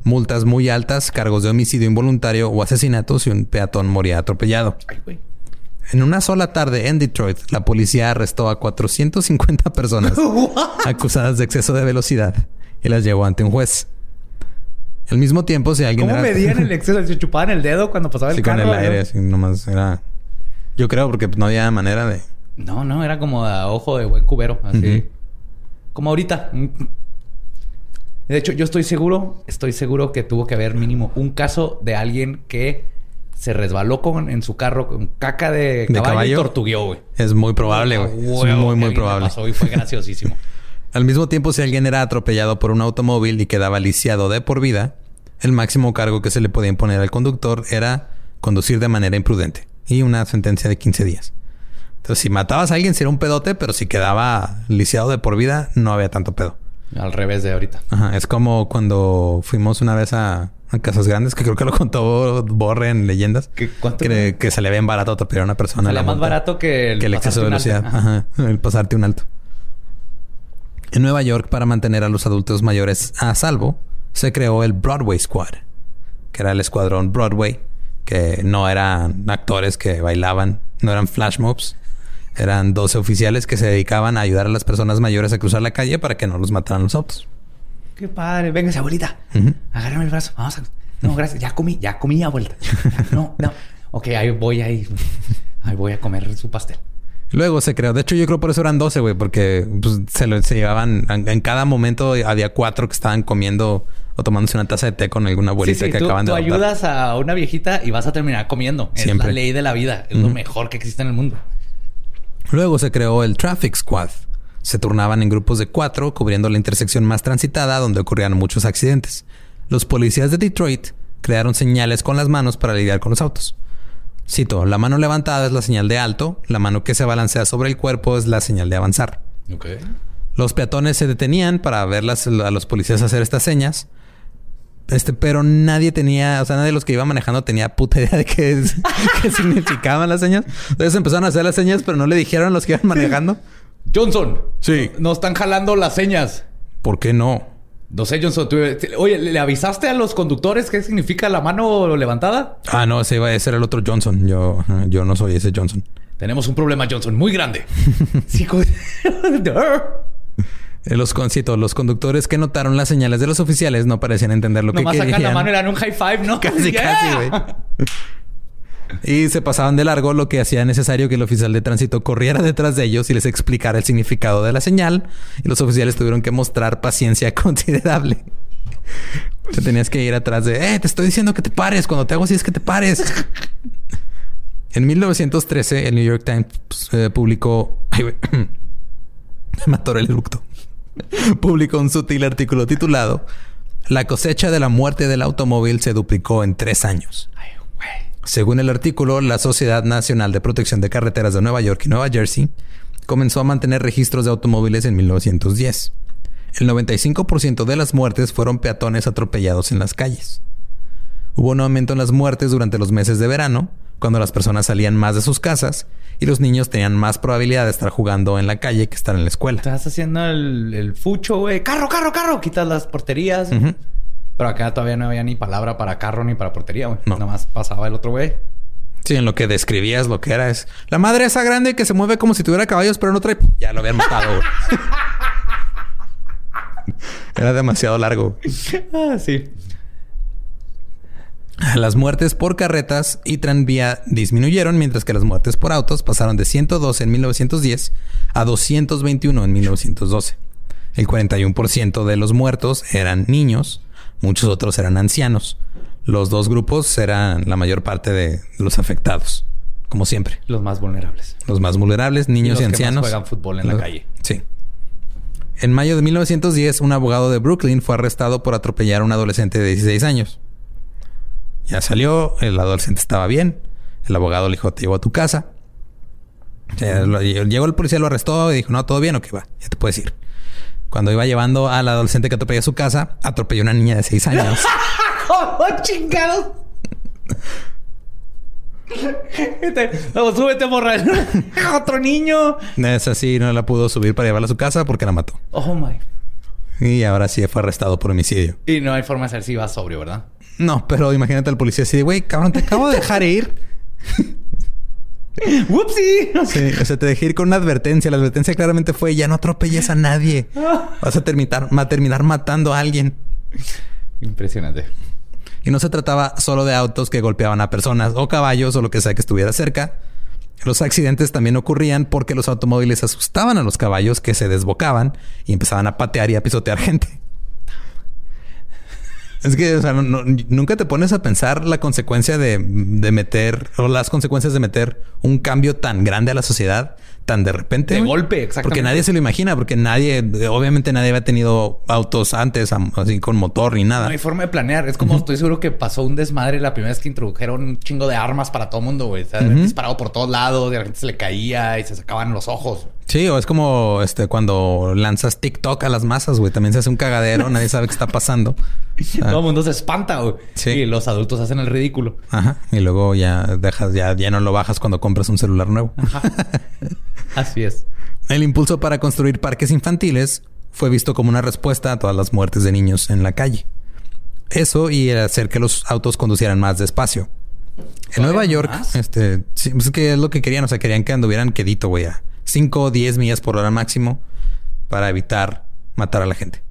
Multas muy altas, cargos de homicidio involuntario o asesinato si un peatón moría atropellado. Ay. En una sola tarde en Detroit, la policía arrestó a 450 (laughs) personas (laughs) acusadas de exceso de velocidad y las llevó ante un juez. Al mismo tiempo, si alguien ¿Cómo era- medían el (laughs) exceso? ¿Se chupaban el dedo cuando pasaba el Sí, carro? con el aire, ¿no? así nomás era. Yo creo porque no había manera de. No, no, era como a ojo de buen cubero, así. Como ahorita. De hecho, yo estoy seguro, estoy seguro que tuvo que haber mínimo un caso de alguien que se resbaló con, en su carro con caca de caballo, caballo? y tortugueó, güey. Es muy probable, güey. Es muy, muy probable. pasó y fue graciosísimo. (laughs) Al mismo tiempo, si alguien era atropellado por un automóvil y quedaba lisiado de por vida, el máximo cargo que se le podía imponer al conductor era conducir de manera imprudente y una sentencia de 15 días. Entonces, si matabas a alguien, sería un pedote, pero si quedaba lisiado de por vida, no había tanto pedo. Al revés de ahorita. Ajá, es como cuando fuimos una vez a, a Casas Grandes, que creo que lo contó Borre en Leyendas, ¿Qué- cuánto? que, que salía bien barato atropellar a una persona. Salía más barato que el, que el exceso de velocidad. Ajá. El pasarte un alto. En Nueva York, para mantener a los adultos mayores a salvo, se creó el Broadway Squad, que era el escuadrón Broadway, que no eran actores que bailaban, no eran flash mobs. Eran 12 oficiales que se dedicaban a ayudar a las personas mayores a cruzar la calle para que no los mataran los autos. Qué padre. Véngase, abuelita. Ujú. Agárrame el brazo. Vamos a... No, gracias. Ya comí. Ya comí, abuelita. No, no. Ok, ahí voy ahí. Ahí voy a comer su pastel. Luego se creó. De hecho, yo creo por eso eran 12, güey, porque pues, se, lo, se llevaban. En, en cada momento había cuatro que estaban comiendo o tomándose una taza de té con alguna abuelita sí, sí, que tú, acaban de tú adoptar. ayudas a una viejita y vas a terminar comiendo. Es la ley de la vida. Es lo mejor que existe en el mundo. Luego se creó el Traffic Squad. Se turnaban en grupos de cuatro, cubriendo la intersección más transitada donde ocurrían muchos accidentes. Los policías de Detroit crearon señales con las manos para lidiar con los autos. Cito, la mano levantada es la señal de alto, la mano que se balancea sobre el cuerpo es la señal de avanzar. Los peatones se detenían para verlas a los policías hacer estas señas. Este, pero nadie tenía, o sea, nadie de los que iba manejando tenía puta idea de qué, (laughs) qué significaban las señas. Entonces empezaron a hacer las señas, pero no le dijeron a los que iban manejando. Johnson. Sí. Nos están jalando las señas. ¿Por qué no? No sé, Johnson. tú- oye, ¿le avisaste a los conductores qué significa la mano levantada? Ah, no, ese iba a ser el otro Johnson. Yo, yo no soy ese Johnson. Tenemos un problema, Johnson, muy grande. (laughs) sí, Eh, (laughs) Los concito, los conductores que notaron las señales de los oficiales no parecían entender lo Nomás que sacan querían. la mano y dan un high five, ¿no? (laughs) Casi, Yeah. casi, güey. Y se pasaban de largo, lo que hacía necesario que el oficial de tránsito corriera detrás de ellos y les explicara el significado de la señal. Y los oficiales tuvieron que mostrar paciencia (laughs) considerable. Te tenías que ir atrás de, eh, te estoy diciendo que te pares. Cuando te hago así es que te pares. (laughs) En 1913, el New York Times eh, publicó... Ay. (clears throat) Me atoré el eructo. (laughs) publicó un sutil artículo titulado La cosecha de la muerte del automóvil se duplicó en tres años. Ay. Según el artículo, la Sociedad Nacional de Protección de Carreteras de Nueva York y Nueva Jersey comenzó a mantener registros de automóviles en 1910. El 95% de las muertes fueron peatones atropellados en las calles. Hubo un aumento en las muertes durante los meses de verano, cuando las personas salían más de sus casas y los niños tenían más probabilidad de estar jugando en la calle que estar en la escuela. Estás haciendo el, el fucho, güey. Carro, carro, carro. Quitas las porterías. Pero acá todavía no había ni palabra para carro ni para portería, güey. No. Nada más pasaba el otro güey. Sí, en lo que describías lo que era es la madre esa grande que se mueve como si tuviera caballos, pero no trae. Ya lo habían matado. güey. (laughs) era demasiado largo. Ah, sí. (laughs) Las muertes por carretas y tranvía disminuyeron, mientras que las muertes por autos pasaron de 112 en 1910 a 221 en 1912. El 41% de los muertos eran niños, muchos otros eran ancianos. Los dos grupos eran la mayor parte de los afectados, como siempre. Los más vulnerables. Los más vulnerables, niños y, los que más ancianos. juegan fútbol en la calle. Sí. En mayo de 1910, un abogado de Brooklyn fue arrestado por atropellar a un adolescente de 16 años. Ya salió, el adolescente estaba bien. El abogado le dijo, te llevo a tu casa. Llegó el policía, lo arrestó y dijo, no, todo bien, ok, va, ya te puedes ir. Cuando iba llevando al adolescente que atropelló a su casa, atropelló a una niña de 6 años. (laughs) ¡Oh, chingados! Vamos, súbete, morra. (laughs) Otro niño. es así, no la pudo subir para llevarla a su casa porque la mató. Oh my. Y ahora sí fue arrestado por homicidio. Y no hay forma de saber si va sobrio, ¿verdad? No, pero imagínate al policía así de, güey, cabrón, te acabo de dejar ir. (laughs) ¡Whoopsie! Sí, o sea, te dejé ir con una advertencia. La advertencia claramente fue, ya no atropelles a nadie. (laughs) Vas a terminar, a terminar matando a alguien. Impresionante. Y no se trataba solo de autos que golpeaban a personas o caballos o lo que sea que estuviera cerca. Los accidentes también ocurrían porque los automóviles asustaban a los caballos que se desbocaban y empezaban a patear y a pisotear gente. Es que, o sea, no- no- nunca te pones a pensar la consecuencia de, de meter o las consecuencias de meter un cambio tan grande a la sociedad tan de repente. De golpe, exactamente. Porque nadie se lo imagina, porque nadie, obviamente nadie había tenido autos antes, así con motor ni nada. No hay forma de planear. Es como estoy seguro que pasó un desmadre la primera vez que introdujeron un chingo de armas para todo mundo, güey. O sea, disparado por todos lados y a la gente se le caía y se sacaban los ojos. Sí, o es como este cuando lanzas TikTok a las masas, güey. También se hace un cagadero, nadie sabe qué está pasando. (laughs) Todo el mundo se espanta, güey. Sí. Y los adultos hacen el ridículo. Ajá. Y luego ya dejas, ya, ya no lo bajas cuando compras un celular nuevo. (laughs) Así es. El impulso para construir parques infantiles fue visto como una respuesta a todas las muertes de niños en la calle. Eso y el hacer que los autos conducieran más despacio. En Nueva ¿Todavía York, más? este, sí, pues es que es lo que querían, o sea, querían que anduvieran quedito, güey, a 5 o 10 millas por hora máximo para evitar matar a la gente.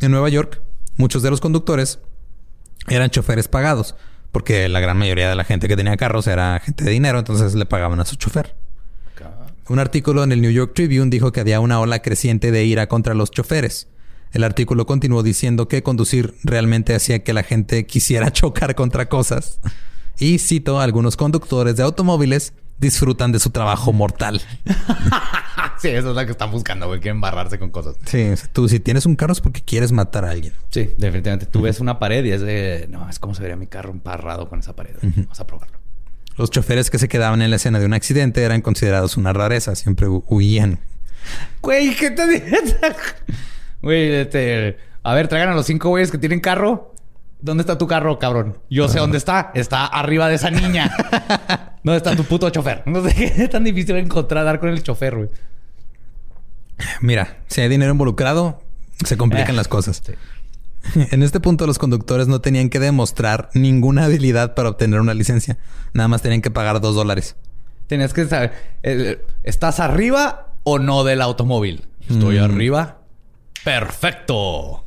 En Nueva York, muchos de los conductores eran choferes pagados, porque la gran mayoría de la gente que tenía carros era gente de dinero, entonces le pagaban a su chofer. Un artículo en el New York Tribune dijo que había una ola creciente de ira contra los choferes. El artículo continuó diciendo que conducir realmente hacía que la gente quisiera (laughs) chocar contra cosas. Y cito, algunos conductores de automóviles disfrutan de su trabajo mortal. (laughs) Sí, eso es lo que están buscando, güey. Quieren barrarse con cosas. Sí, o sea, tú si tienes un carro es porque quieres matar a alguien. Sí, definitivamente. Tú ves una pared y es de... No, es como se vería mi carro emparrado con esa pared. Vamos a probarlo. Los choferes que se quedaban en la escena de un accidente eran considerados una rareza, siempre hu- huían. Güey, ¿qué te? (laughs) Güey, este... A ver, traigan a los cinco güeyes que tienen carro. ¿Dónde está tu carro, cabrón? Yo sé dónde está. Está arriba de esa niña. (laughs) ¿Dónde está tu puto chofer? No sé qué es tan difícil encontrar dar con el chofer, güey. Mira, si hay dinero involucrado, se complican Eh, las cosas. sí. (laughs) En este punto, los conductores no tenían que demostrar ninguna habilidad para obtener una licencia. Nada más tenían que pagar dos dólares. Tenías que saber... ¿Estás arriba o no del automóvil? Estoy Mm. arriba. ¡Perfecto!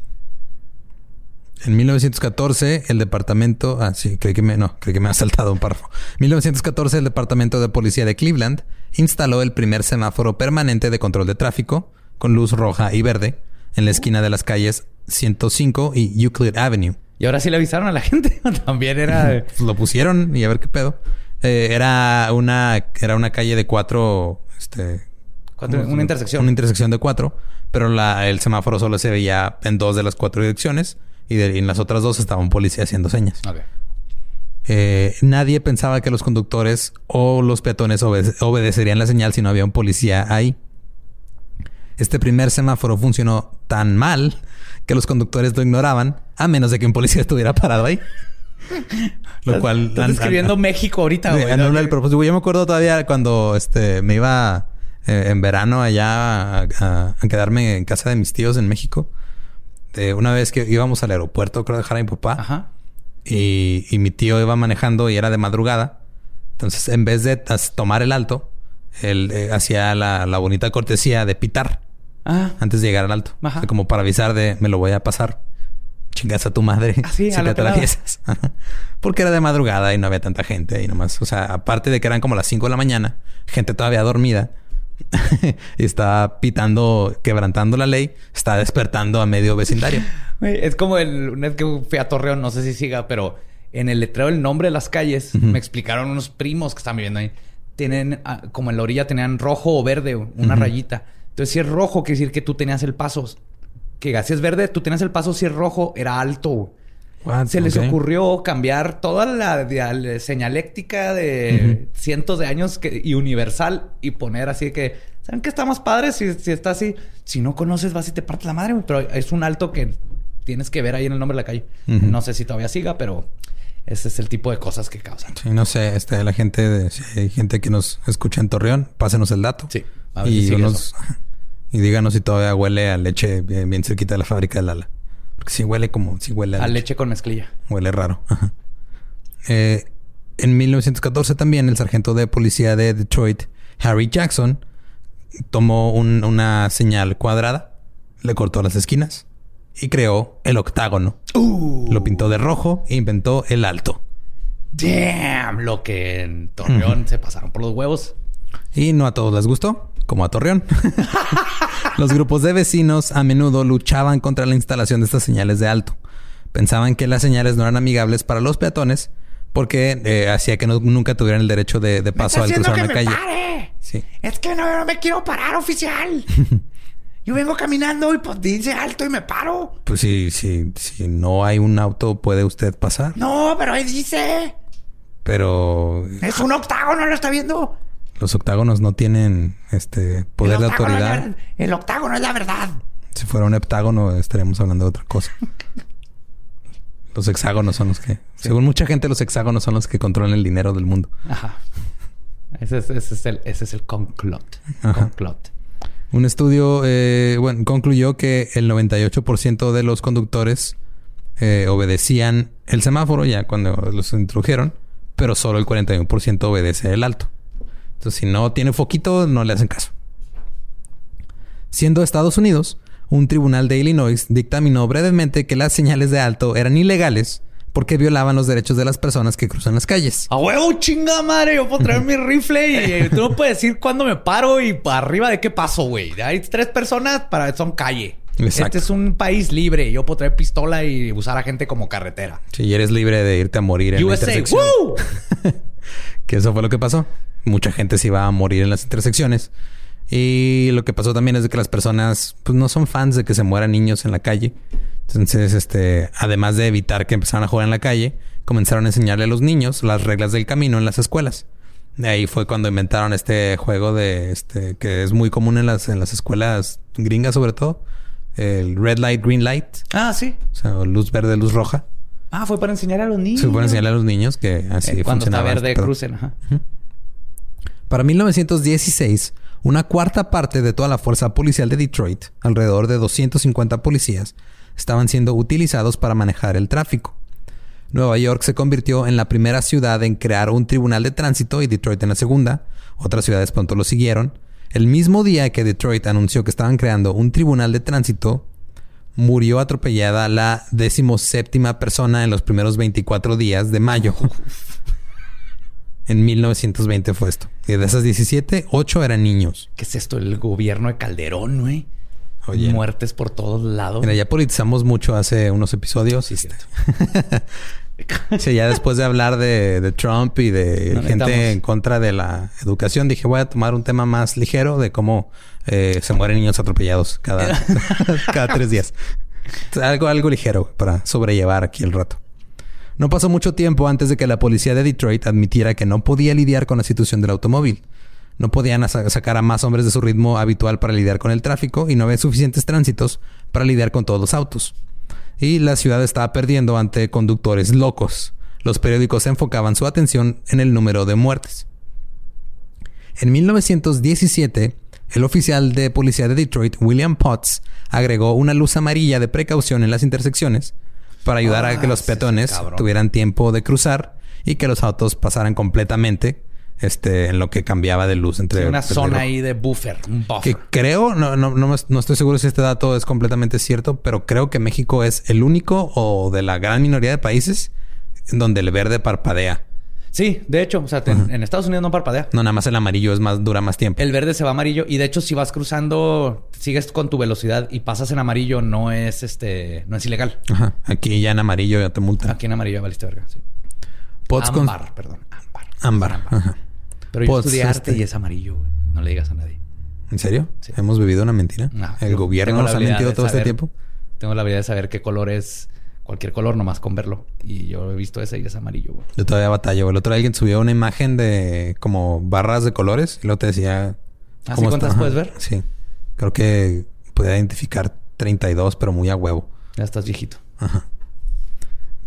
En 1914, el departamento... Ah, sí, creí que me... No, creí que me ha saltado un párrafo. 1914, el departamento de policía de Cleveland instaló el primer semáforo permanente de control de tráfico con luz roja y verde en la esquina de las calles 105 y Euclid Avenue. Y ahora sí le avisaron a la gente. (laughs) También era... (laughs) Pues lo pusieron y a ver qué pedo. Eh, era una era una calle de cuatro este Cuatro- ¿cómo se una intersección. una intersección de cuatro pero la, el semáforo solo se veía en dos de las cuatro direcciones y, de- y en las otras dos estaba un policía haciendo señas. Eh, nadie pensaba que los conductores o los peatones obede- obedecerían la señal si no había un policía ahí este primer semáforo funcionó tan mal que los conductores lo ignoraban a menos de que un policía (laughs) estuviera parado ahí lo cual Estás escribiendo México ahorita, güey. anula ¿no? el propósito. Yo me acuerdo todavía cuando este me iba eh, en verano allá a, a- a quedarme en casa de mis tíos en México. De una vez que íbamos al aeropuerto, creo dejar a mi papá. Ajá. Y, y mi tío iba manejando y era de madrugada. Entonces, en vez de tomar el alto, él eh, hacía la, la bonita cortesía de pitar Ah. antes de llegar al alto. Ajá. O sea, como para avisar de me lo voy a pasar. Chingas a tu madre. Ah, sí, (laughs) si te atraviesas. (laughs) Porque era de madrugada y no había tanta gente y nomás. O sea, aparte de que eran como las 5 de la mañana, gente todavía dormida. (laughs) y estaba pitando, quebrantando la ley, estaba despertando a medio vecindario. (laughs) Es como el, una vez que fui a Torreón, no sé si siga, pero en el letrero el nombre de las calles me explicaron unos primos que están viviendo ahí. Tienen, ah, como en la orilla tenían rojo o verde, una rayita. Entonces, si es rojo, quiere decir que tú tenías el paso. Que si es verde, tú tenías el paso, si es rojo, era alto. What? Se les ocurrió cambiar toda la, dia- señaléctica de cientos de años que- y universal y poner así que, ¿saben qué está más padre si, si está así? Si no conoces, vas y te partes la madre, pero es un alto que tienes que ver ahí en el nombre de la calle. No sé si todavía siga, pero ese es el tipo de cosas que causan. Sí, no sé, este, la gente, de- si hay gente que nos escucha en Torreón, pásenos el dato. Sí, a ver si Y, unos- (laughs) y díganos si todavía huele a leche bien, bien cerquita de la fábrica de Lala. Porque sí huele como, sí huele a, A leche. leche con mezclilla. Huele raro. Ajá. Eh, en 1914 también el sargento de policía de Detroit, Harry Jackson, tomó un- una señal cuadrada, le cortó las esquinas y creó el octágono. Lo pintó de rojo e inventó el alto. Damn, lo que en Torreón se pasaron por los huevos. Y no a todos les gustó, como a Torreón. (laughs) Los grupos de vecinos a menudo luchaban contra la instalación de estas señales de alto. Pensaban que las señales no eran amigables para los peatones porque eh, hacía que no- nunca tuvieran el derecho de, de paso al cruzar una calle. Sí. Es que no, no me quiero parar, oficial. (laughs) Yo vengo caminando y pues dice alto y me paro. Pues sí, sí, si no hay un auto, puede usted pasar. No, pero ahí dice. Pero Es un octágono, ¿lo está viendo? Los octágonos no tienen este poder de la autoridad. el octágono es la verdad. Si fuera un heptágono, estaríamos hablando de otra cosa. Los hexágonos son los que, según mucha gente, los hexágonos son los que controlan el dinero del mundo. Ajá. Ese es, ese es el, ese es el conclot. Ajá. Conclot. Un estudio eh, bueno, concluyó que el 98% de los conductores eh, obedecían el semáforo ya cuando los introdujeron, pero solo el 41% obedece el alto. Entonces, si no tiene foquito, no le hacen caso. Siendo Estados Unidos, un tribunal de Illinois dictaminó brevemente que las señales de alto eran ilegales porque violaban los derechos de las personas que cruzan las calles. A huevo, chinga madre. Yo puedo traer mi rifle y eh, (laughs) tú no puedes decir cuándo me paro y para arriba de qué paso, güey. Hay tres personas para son calle. Exacto. Este es un país libre. Yo puedo traer pistola y usar a gente como carretera. Si eres libre de irte a morir en la USA, intersección. ¡woo! (laughs) Que eso fue lo que pasó. Mucha gente se iba a morir en las intersecciones. Y lo que pasó también es de que las personas pues no son fans de que se mueran niños en la calle. Entonces, este, además de evitar que empezaran a jugar en la calle, comenzaron a enseñarle a los niños las reglas del camino en las escuelas. De ahí fue cuando inventaron este juego de este que es muy común en las, en las escuelas gringas sobre todo. El red light, green light. Ah, sí. O sea, luz verde, luz roja. Ah, fue para enseñar a los niños. Se puede enseñarle a los niños que así Eh, cuando está funcionaba verde, este crucen. Ajá. Para 1916, una cuarta parte de toda la fuerza policial de Detroit, alrededor de 250 policías, estaban siendo utilizados para manejar el tráfico. Nueva York se convirtió en la primera ciudad en crear un tribunal de tránsito y Detroit en la segunda. Otras ciudades pronto lo siguieron. El mismo día que Detroit anunció que estaban creando un tribunal de tránsito, murió atropellada la decimoséptima persona en los primeros 24 días de mayo. (laughs) En 1920 fue esto. Y de esas 17, 8 eran niños. ¿Qué es esto? El gobierno de Calderón, güey. Oye. Muertes por todos lados. Mira, ya politizamos mucho hace unos episodios. sí, (laughs) ya después de hablar de, de Trump y de No gente necesitamos. en contra de la educación, dije voy a tomar un tema más ligero de cómo eh, se mueren niños atropellados cada, (laughs) cada tres días. (laughs) Algo, algo ligero para sobrellevar aquí el rato. No pasó mucho tiempo antes de que la policía de Detroit admitiera que no podía lidiar con la situación del automóvil. No podían sa- sacar a más hombres de su ritmo habitual para lidiar con el tráfico y no había suficientes tránsitos para lidiar con todos los autos. Y la ciudad estaba perdiendo ante conductores locos. Los periódicos enfocaban su atención en el número de muertes. En 1917, el oficial de policía de Detroit, William Potts, agregó una luz amarilla de precaución en las intersecciones para ayudar a que Ah, los sí, peatones tuvieran tiempo de cruzar y que los autos pasaran completamente este, en lo que cambiaba de luz entre Una zona ahí de buffer. Un Que buffer. creo, no, no, no, no estoy seguro si este dato es completamente cierto, pero creo que México es el único o de la gran minoría de países en donde el verde parpadea. Sí, de hecho, o sea, te- en Estados Unidos no parpadea. No, nada más el amarillo es más, dura más tiempo. El verde se va amarillo y de hecho si vas cruzando, sigues con tu velocidad y pasas en amarillo, no es este, no es ilegal. Ajá. Aquí ya en amarillo ya te multan. Aquí en amarillo ya valiste verga. Sí. Con- ámbar, perdón, ámbar. Ámbar. Ajá. Pero yo estudié arte este- y es amarillo, güey. No le digas a nadie. ¿En serio? Sí. ¿Hemos vivido una mentira? No, ¿El gobierno nos ha mentido todo este tiempo? Tengo la habilidad de saber qué color es cualquier color nomás con verlo. Y yo he visto ese y es amarillo, güey. Yo todavía batallo. El otro día alguien subió una imagen de como barras de colores y luego te decía... ¿Ah, cómo sí? ¿Cuántas puedes Ajá. ver? Sí. Creo que podía identificar 32, pero muy a huevo. Ya estás viejito.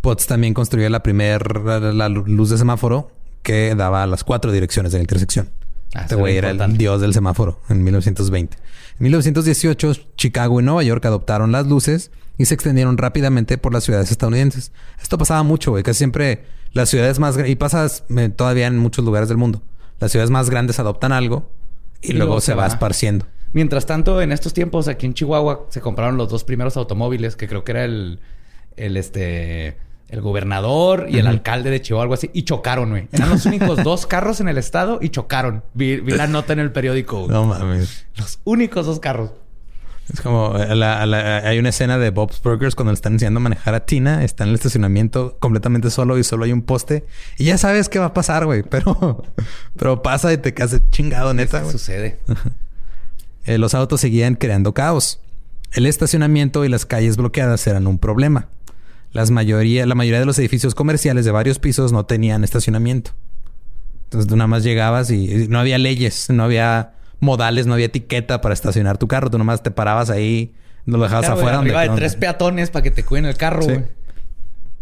Potts también construyó la primera la luz de semáforo que daba a las cuatro direcciones de la intersección. Ah, Este güey era el dios del semáforo en 1920. En 1918, Chicago y Nueva York adoptaron las luces y se extendieron rápidamente por las ciudades estadounidenses. Esto pasaba mucho, güey. Casi siempre las ciudades más... Y pasa todavía en muchos lugares del mundo. Las ciudades más grandes adoptan algo y, luego, se, va esparciendo. Mientras tanto, en estos tiempos, aquí en Chihuahua, se compraron los dos primeros automóviles, que creo que era el, el este, el gobernador y el alcalde de Chihuahua, algo así, y chocaron, güey. Eran los únicos dos carros en el estado y chocaron. Vi, vi la nota en el periódico. güey. No mames. Los únicos dos carros. Es como eh, la- la- hay una escena de Bob's Burgers cuando le están enseñando a manejar a Tina. Está en el estacionamiento completamente solo y solo hay un poste. Y ya sabes qué va a pasar, güey. Pero, (laughs) pero pasa y te quedas chingado, neta, ¿Qué sucede? Eh, los autos seguían creando caos. El estacionamiento y las calles bloqueadas eran un problema. Las mayoría, la mayoría de los edificios comerciales de varios pisos no tenían estacionamiento. Entonces tú nada más llegabas y no había leyes, no había modales, no había etiqueta para estacionar tu carro. Tú nomás te parabas ahí, no lo dejabas Claro, afuera. donde- arriba de donde- tres peatones para que te cuiden el carro, Sí. güey.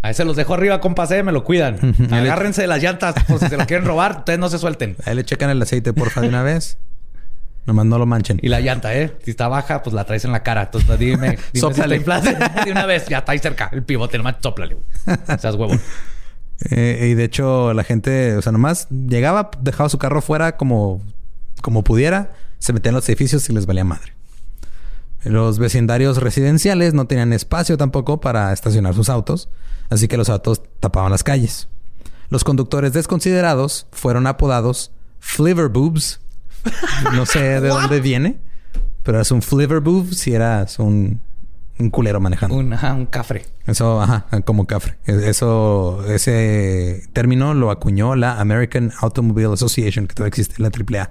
A ese los dejo arriba con pase, me lo cuidan. (laughs) Agárrense de las llantas por si se lo quieren robar, ustedes no se suelten. Ahí le checan el aceite, porfa, de una vez. Nomás no lo manchen. Y la llanta, ¿eh? Si está baja, pues la traes en la cara. Entonces dime, dime si está inflada. (laughs) de una vez, ya está ahí cerca. El pivote, nomás sóplale, güey. Seas huevo. (laughs) Eh, y de hecho, la gente, o sea, nomás llegaba, dejaba su carro fuera como, como pudiera, se metían en los edificios y les valía madre. Los vecindarios residenciales no tenían espacio tampoco para estacionar sus autos, así que los autos tapaban las calles. Los conductores desconsiderados fueron apodados Fliver Boobs. No sé (laughs) de dónde viene, pero es un Fliver Boob si eras un, un culero manejando. Un, ajá, un cafre. Eso, ajá, como cafre. Eso, ese término lo acuñó la American Automobile Association, que todavía existe, la AAA.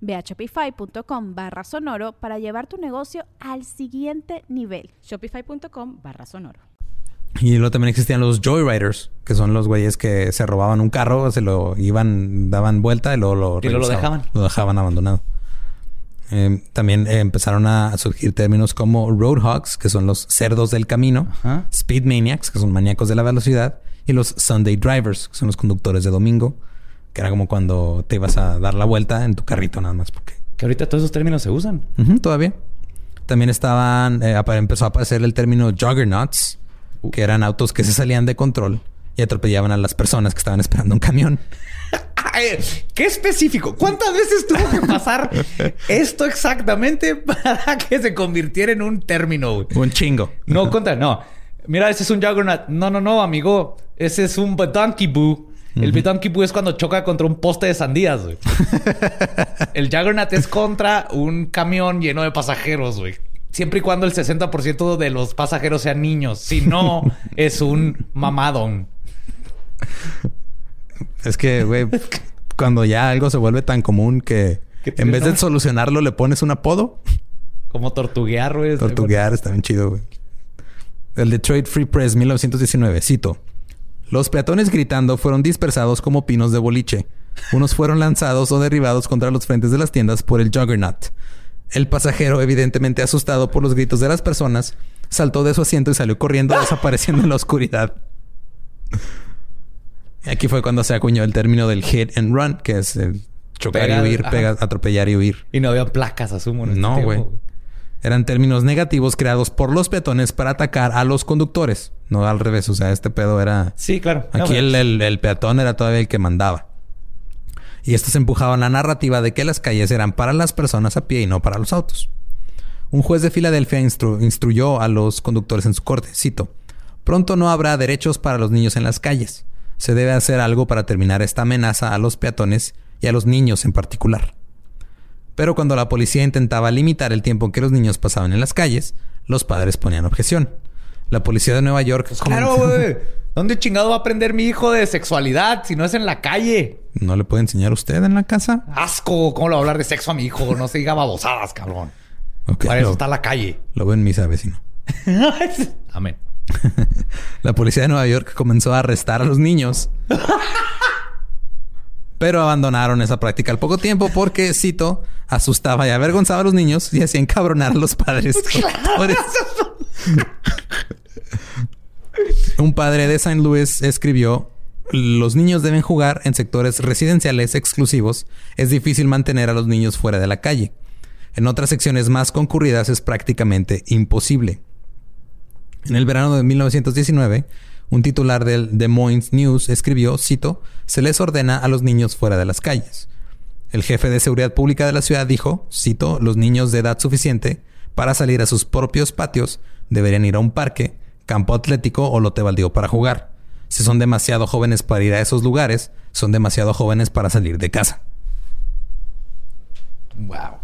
Ve a shopify.com barra sonoro para llevar tu negocio al siguiente nivel. Shopify.com barra sonoro. Y luego también existían los Joyriders, que son los güeyes que se robaban un carro, se lo iban, daban vuelta y luego lo, Y luego lo dejaban. Lo dejaban abandonado. Eh, también eh, empezaron a surgir términos como Roadhogs, que son los cerdos del camino, Ajá. Speed Maniacs, que son maníacos de la velocidad, y los Sunday Drivers, que son los conductores de domingo, que era como cuando te ibas a dar la vuelta en tu carrito nada más, porque Que ahorita todos esos términos se usan. Todavía. También estaban, eh, empezó a aparecer el término juggernauts, que eran autos que se salían de control y atropellaban a las personas que estaban esperando un camión. (laughs) ¿Qué específico? ¿Cuántas veces tuvo que pasar esto exactamente para que se convirtiera en un término? güey? Un chingo. No, contra, no. Mira, ese es un Juggernaut. No, no, no, amigo. Ese es un Donkey Boo. El Boo es cuando choca contra un poste de sandías, güey. (laughs) el Juggernaut es contra un camión lleno de pasajeros, güey. Siempre y cuando el 60% de los pasajeros sean niños. Si no, (laughs) es un mamadón. Es que, güey, cuando ya algo se vuelve tan común que en vez de solucionarlo le pones un apodo, Como tortuguear, güey. Tortuguear está bien chido, güey. El Detroit Free Press 1919, cito. Los peatones gritando fueron dispersados como pinos de boliche. Unos fueron lanzados o derribados contra los frentes de las tiendas por el Juggernaut. El pasajero, evidentemente asustado por los gritos de las personas, saltó de su asiento y salió corriendo, desapareciendo en la oscuridad. Aquí fue cuando se acuñó el término del hit and run, que es el chocar Pegar, y huir, ajá. pegar, atropellar y huir. Y no había placas, asumo. en este No, güey. Eran términos negativos creados por los peatones para atacar a los conductores. No al revés. O sea, este pedo era... Sí, claro. Aquí el, el- el peatón era todavía el que mandaba. Y estos empujaban la narrativa de que las calles eran para las personas a pie y no para los autos. Un juez de Filadelfia instru- instruyó a los conductores en su corte, cito, Pronto no habrá derechos para los niños en las calles. Se debe hacer algo para terminar esta amenaza a los peatones y a los niños en particular. Pero cuando la policía intentaba limitar el tiempo que los niños pasaban en las calles, los padres ponían objeción. La policía de Nueva York... Claro, güey. ¿Dónde chingado va a aprender mi hijo de sexualidad si no es en la calle? ¿No le puede enseñar usted en la casa? Asco. ¿Cómo le va a hablar de sexo a mi hijo? No se diga babosadas, cabrón. Para eso lo, está la calle. lo veo en misa, vecino. (laughs) Amén. (laughs) La policía de Nueva York comenzó a arrestar a los niños. (laughs) Pero abandonaron esa práctica al poco tiempo porque, cito, asustaba y avergonzaba a los niños y hacía encabronar a los padres. (laughs) Un padre de St. Louis escribió, los niños deben jugar en sectores residenciales exclusivos. Es difícil mantener a los niños fuera de la calle. En otras secciones más concurridas es prácticamente imposible. En el verano de 1919, un titular del Des Moines News escribió, cito, se les ordena a los niños fuera de las calles. El jefe de seguridad pública de la ciudad dijo, cito, los niños de edad suficiente para salir a sus propios patios deberían ir a un parque, campo atlético o lote baldío para jugar. Si son demasiado jóvenes para ir a esos lugares, son demasiado jóvenes para salir de casa. Wow.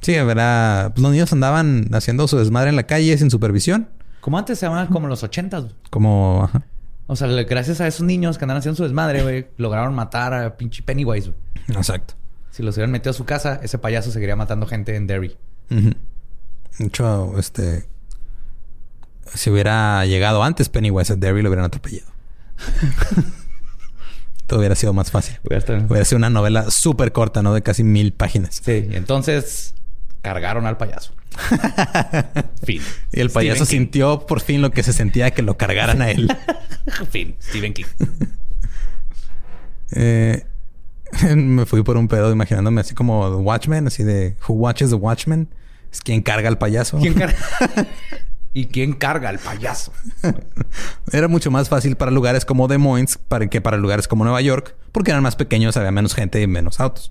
Sí, verá, los niños andaban haciendo su desmadre en la calle sin supervisión, Como antes se llamaban como los ochentas. como... ajá. O sea, gracias a esos niños que andan haciendo su desmadre, güey, lograron matar a pinche Pennywise, güey. Exacto. Si los hubieran metido a su casa, ese payaso seguiría matando gente en Derry. Ujú. De hecho, este. Si hubiera llegado antes Pennywise a Derry, lo hubieran atropellado. (laughs) Todo hubiera sido más fácil. Hubiera sido una novela súper corta, ¿no? De casi mil páginas. Sí, entonces cargaron al payaso. (laughs) fin. Y el payaso Stephen sintió por fin lo que se sentía que lo cargaran a él. (laughs) Fin. Stephen King. (laughs) Eh, me fui por un pedo imaginándome así como The Watchmen, así de Who Watches the Watchmen? Es quien carga al payaso. ¿Quién carga? ¿Y quién carga al payaso? Era mucho más fácil para lugares como Des Moines para que para lugares como Nueva York, porque eran más pequeños, había menos gente y menos autos.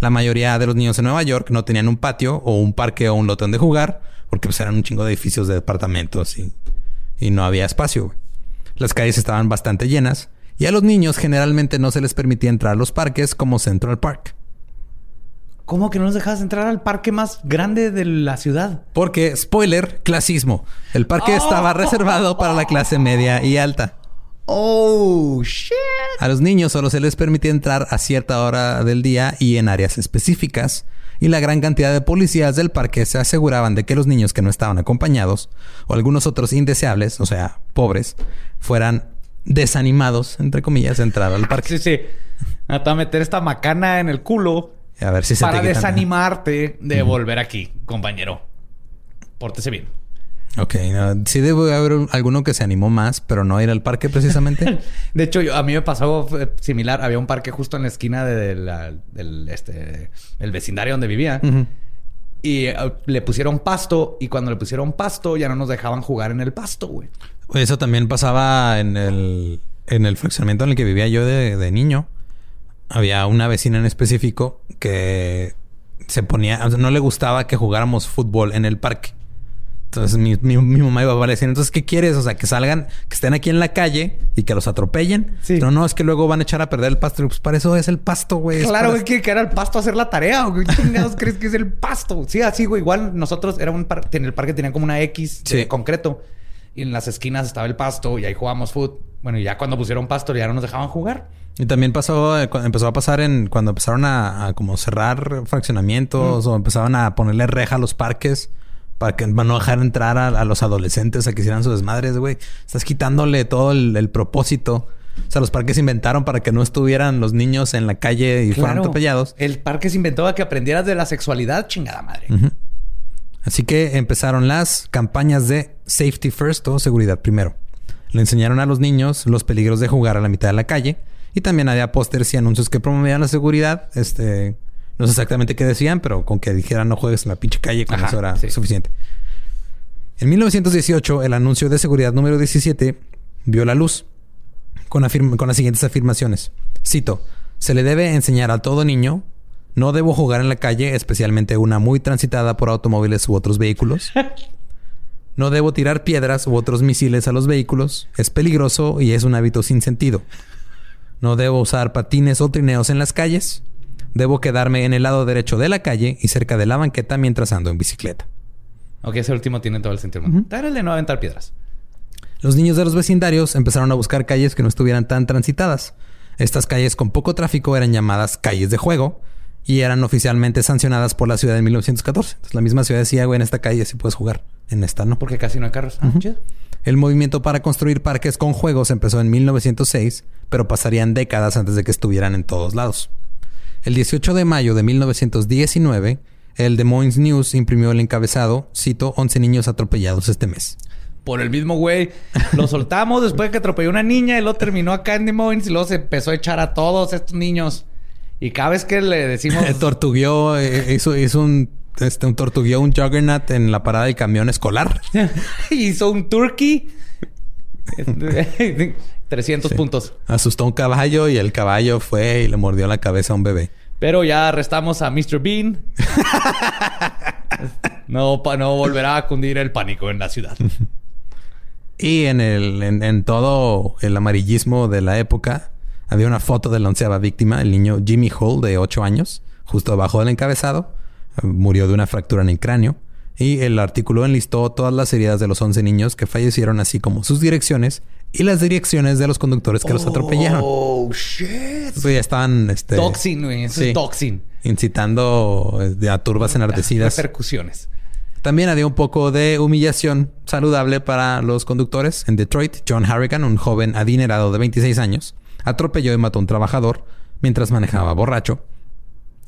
La mayoría de los niños en Nueva York no tenían un patio o un parque o un lote donde jugar, porque pues eran un chingo de edificios de departamentos y, y no había espacio. güey. Las calles estaban bastante llenas y a los niños generalmente no se les permitía entrar a los parques como Central Park. ¿Cómo que no nos dejabas entrar al parque más grande de la ciudad? Porque, spoiler, clasismo. El parque estaba reservado para la clase media y alta. Oh, shit. A los niños solo se les permitía entrar a cierta hora del día y en áreas específicas, y la gran cantidad de policías del parque se aseguraban de que los niños que no estaban acompañados, o algunos otros indeseables, o sea, pobres, fueran desanimados, entre comillas, a entrar al parque. Sí, sí. Hasta meter esta macana en el culo Y a ver si se para te quitan. desanimarte de volver aquí, compañero. Pórtese bien. Ok, no, sí debe haber un- alguno que se animó más, pero no ir al parque precisamente. (laughs) De hecho, yo- a mí me pasó eh, similar. Había un parque justo en la esquina de- de la- del este, el vecindario donde vivía. Y eh, le pusieron pasto. Y cuando le pusieron pasto, ya no nos dejaban jugar en el pasto, güey. Eso también pasaba en el, en el fraccionamiento en el que vivía yo de, de niño. Había una vecina en específico que se ponía, o sea, no le gustaba que jugáramos fútbol en el parque. Entonces mi, mi, mi mamá papá le decían, entonces, ¿qué quieres? O sea, que salgan, que estén aquí en la calle y que los atropellen. Sí. No, no, es que luego van a echar a perder el pasto. Pues para eso es el pasto, güey. Claro, güey, que, era el pasto a hacer la tarea. ¿Qué chingados (laughs) crees que es el pasto? Sí, así, güey. Igual nosotros era un en el parque tenían como una X de Sí. concreto. Y en las esquinas estaba el pasto y ahí jugábamos fútbol. Bueno, y ya cuando pusieron pasto ya no nos dejaban jugar. Y también pasó, eh, empezó a pasar en cuando empezaron a, a como cerrar fraccionamientos o empezaban a ponerle reja a los parques para que para no dejar entrar a, a los adolescentes a que hicieran sus desmadres, güey. Estás quitándole todo el, el propósito. O sea, los parques se inventaron para que no estuvieran los niños en la calle y fueran atropellados. El parque se inventó para que aprendieras de la sexualidad, chingada madre. Así que empezaron las campañas de safety first o seguridad primero. Le enseñaron a los niños los peligros de jugar a la mitad de la calle y también había pósters y anuncios que promovían la seguridad. Este, no sé exactamente qué decían, pero con que dijeran no juegues en la pinche calle, con Ajá, eso era sí. suficiente. En 1918, el anuncio de seguridad número 17 vio la luz con, con las siguientes afirmaciones. Cito, se le debe enseñar a todo niño, no debo jugar en la calle, especialmente una muy transitada por automóviles u otros vehículos. (laughs) No debo tirar piedras u otros misiles a los vehículos, es peligroso y es un hábito sin sentido. No debo usar patines o trineos en las calles. Debo quedarme en el lado derecho de la calle y cerca de la banqueta mientras ando en bicicleta. Ok, ese último tiene todo el sentido. Dar el de no aventar piedras. Los niños de los vecindarios empezaron a buscar calles que no estuvieran tan transitadas. Estas calles con poco tráfico eran llamadas calles de juego y eran oficialmente sancionadas por la ciudad en 1914. Entonces, la misma ciudad decía, güey, en esta calle sí puedes jugar, en esta no. Porque casi no hay carros. Ah, chido. El movimiento para construir parques con juegos empezó en 1906, pero pasarían décadas antes de que estuvieran en todos lados. El 18 de mayo de 1919, el Des Moines News imprimió el encabezado, cito, 11 niños atropellados este mes. Por el mismo güey. Lo soltamos después de que atropelló una niña y luego terminó acá en Des Moines y luego se empezó a echar a todos estos niños. Y cada vez que le decimos... (laughs) Tortugueó, eh, hizo, hizo un, este, un tortugueó un juggernaut en la parada del camión escolar. (laughs) hizo un turkey. (laughs) 300 puntos. Asustó a un caballo y el caballo fue y le mordió la cabeza a un bebé. Pero ya arrestamos a Mr. Bean. (laughs) no, pa- no volverá a cundir el pánico en la ciudad. (laughs) Y en, el, en, en todo el amarillismo de la época, había una foto de la onceava víctima, el niño Jimmy Hall, de 8 años, justo abajo del encabezado. Murió de una fractura en el cráneo. Y el artículo enlistó todas las heridas de los 11 niños que fallecieron, así como sus direcciones y las direcciones de los conductores que los atropellaron. Oh, shit. Eso ya estaban este, Doxing, güey. Eso Sí. es doxing. incitando de a turbas enardecidas. Repercusiones. También había un poco de humillación saludable para los conductores. En Detroit, John Harrigan, un joven adinerado de 26 años, atropelló y mató a un trabajador mientras manejaba borracho.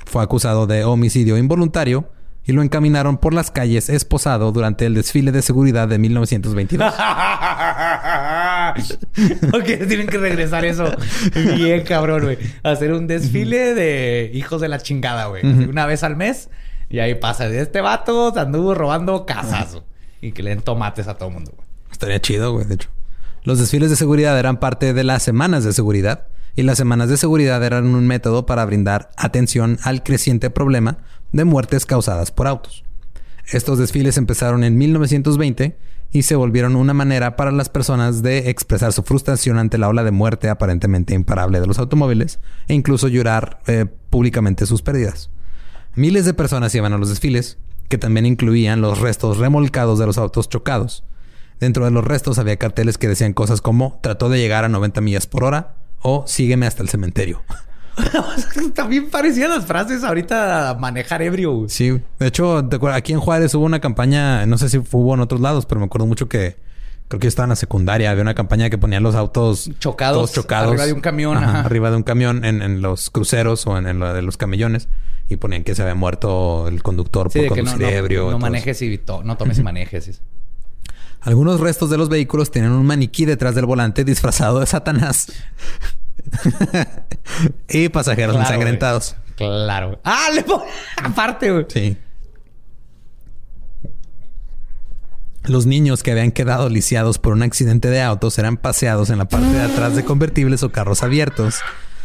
Fue acusado de homicidio involuntario y lo encaminaron por las calles esposado durante el desfile de seguridad de 1922. (laughs) ok, tienen que regresar eso. Bien, cabrón, güey. Hacer un desfile de hijos de la chingada, güey. Una vez al mes. Y ahí pasa. Este vato se anduvo robando casas. güey. Y que le den tomates a todo el mundo, güey. Estaría chido, güey, de hecho. Los desfiles de seguridad eran parte de las semanas de seguridad y las semanas de seguridad eran un método para brindar atención al creciente problema de muertes causadas por autos. Estos desfiles empezaron en 1920 y se volvieron una manera para las personas de expresar su frustración ante la ola de muerte aparentemente imparable de los automóviles e incluso llorar eh, públicamente sus pérdidas. Miles de personas iban a los desfiles, que también incluían los restos remolcados de los autos chocados. Dentro de los restos había carteles que decían cosas como trató de llegar a 90 millas por hora o sígueme hasta el cementerio. (laughs) (laughs) También parecían las frases ahorita manejar ebrio, güey. Sí, de hecho, ¿te acuerdas? aquí en Juárez hubo una campaña, no sé si hubo en otros lados, pero me acuerdo mucho que creo que yo estaba en la secundaria, había una campaña que ponían los autos Chocados, todos chocados arriba de un camión, Ajá, ajá. arriba de un camión en, en los cruceros o en, en lo de los camellones y ponían que se había muerto el conductor Sí, por de que no, conducir no, ebrio. no manejes y to- no tomes y manejes. Algunos restos de los vehículos tienen un maniquí detrás del volante disfrazado de Satanás. (laughs) y pasajeros Claro, ensangrentados. Claro. Ah, le (laughs) aparte, güey. Sí. Los niños que habían quedado lisiados por un accidente de autos eran paseados en la parte de atrás de convertibles o carros abiertos,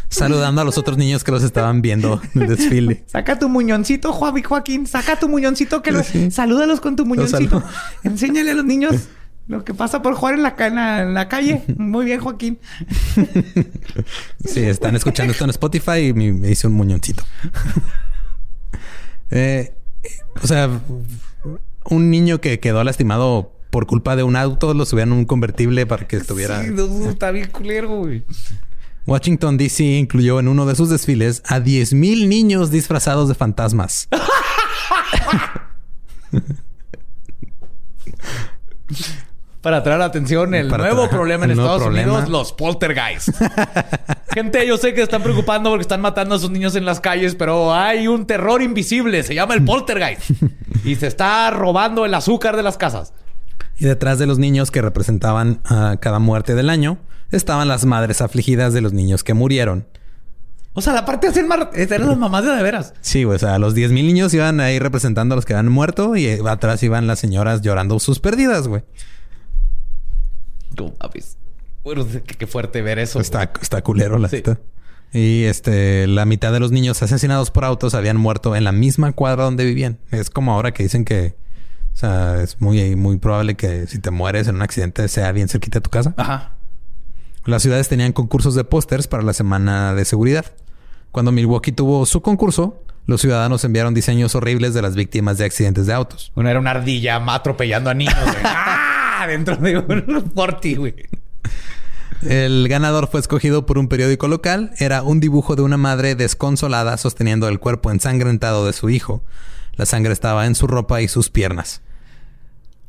saludando a los otros niños que los estaban viendo en el desfile. (laughs) Saca tu muñoncito, Juan Joaquín. Saca tu muñoncito que lo... Sí. Salúdalos con tu muñoncito. Enséñale a los niños lo que pasa por jugar en la, ca- en la, en la calle. (laughs) Muy bien, Joaquín. Sí, están escuchando esto en Spotify y me, me hice un muñoncito. (laughs) Eh, o sea, un niño que quedó lastimado por culpa de un auto lo subían a un convertible para que estuviera. Sí, no, está bien culero, güey. Washington DC incluyó en uno de sus desfiles a 10.000 niños disfrazados de fantasmas. (laughs) Para traer la atención el Para nuevo problema en el Estados problema. Unidos, los poltergeists. (laughs) Gente, yo sé que están preocupando porque están matando a sus niños en las calles, pero hay un terror invisible, se llama el poltergeist. y se está robando el azúcar de las casas. Y detrás de los niños que representaban a cada muerte del año, estaban las madres afligidas de los niños que murieron. O sea, la parte de hacer mar... eran las mamás de de veras. Sí, o sea, los 10.000 niños iban ahí representando a los que habían muerto y atrás iban las señoras llorando sus pérdidas, güey. Mames. Bueno, qué, qué fuerte ver eso. Está, está culero la Sí. neta. Y este, la mitad de los niños asesinados por autos habían muerto en la misma cuadra donde vivían. Es como ahora que dicen que, o sea, es muy, muy probable que si te mueres en un accidente sea bien cerquita de tu casa. Ajá. Las ciudades tenían concursos de pósters para la semana de seguridad. Cuando Milwaukee tuvo su concurso, los ciudadanos enviaron diseños horribles de las víctimas de accidentes de autos. Una era una ardilla atropellando a niños. (laughs) Dentro de un (laughs) forti, güey. El ganador fue escogido por un periódico local. Era un dibujo de una madre desconsolada sosteniendo el cuerpo ensangrentado de su hijo. La sangre estaba en su ropa y sus piernas.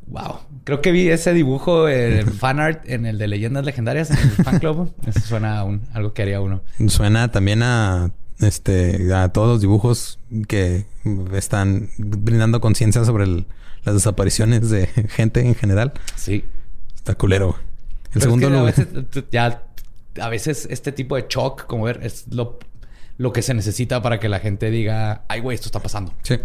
Wow. Creo que vi ese dibujo, el (laughs) fan art, en el de Leyendas Legendarias, en el fan club. Eso suena a un- algo que haría uno. Suena también a este a todos los dibujos que están brindando conciencia sobre el- las desapariciones de (laughs) gente en general. Sí. Está culero. El Pero segundo es que lugar. A veces, ya, a veces este tipo de shock, como ver, es lo, lo que se necesita para que la gente diga, ay, güey, esto está pasando. Sí.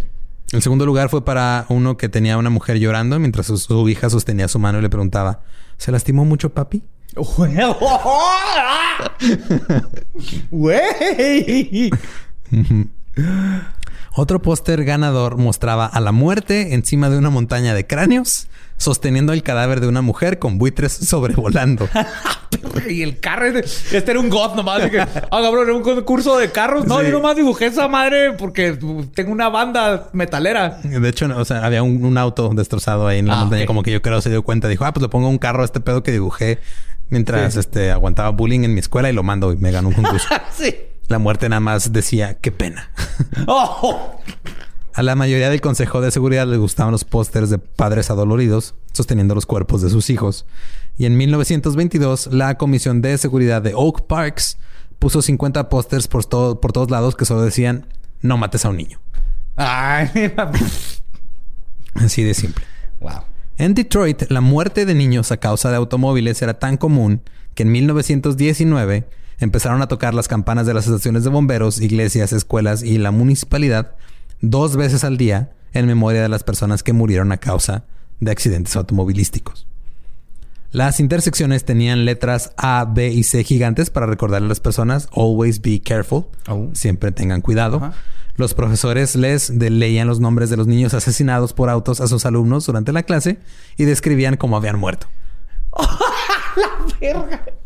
El segundo lugar fue para uno que tenía una mujer llorando mientras su, su hija sostenía su mano y le preguntaba: ¿Se lastimó mucho, papi? (laughs) Güey. (laughs) Otro póster ganador mostraba a la muerte encima de una montaña de cráneos, sosteniendo el cadáver de una mujer con buitres sobrevolando. (laughs) y el carro, este, era un god nomás. que, ah, cabrón, era un concurso de carros. No, Sí. yo nomás dibujé esa madre porque tengo una banda metalera. De hecho, o sea, había un, un auto destrozado ahí en la Ah, montaña, como que yo creo se dio cuenta. Dijo, ah, pues le pongo un carro a este pedo que dibujé mientras Sí. este, aguantaba bullying en mi escuela y lo mando y me ganó un concurso. (laughs) sí. La muerte nada más decía, qué pena. (laughs) Oh. A la mayoría del Consejo de Seguridad les gustaban los pósters de padres adoloridos sosteniendo los cuerpos de sus hijos. Y en 1922, la Comisión de Seguridad de Oak Parks puso 50 pósters por, todo- por todos lados que solo decían, no mates a un niño. Ay, (laughs) Así de simple. wow. En Detroit, la muerte de niños a causa de automóviles era tan común que en 1919 empezaron a tocar las campanas de las estaciones de bomberos, iglesias, escuelas y la municipalidad dos veces al día en memoria de las personas que murieron a causa de accidentes automovilísticos. Las intersecciones tenían letras A, B y C gigantes para recordarle a las personas always be careful, Oh. siempre tengan cuidado. Los profesores les leían los nombres de los niños asesinados por autos a sus alumnos durante la clase y describían cómo habían muerto.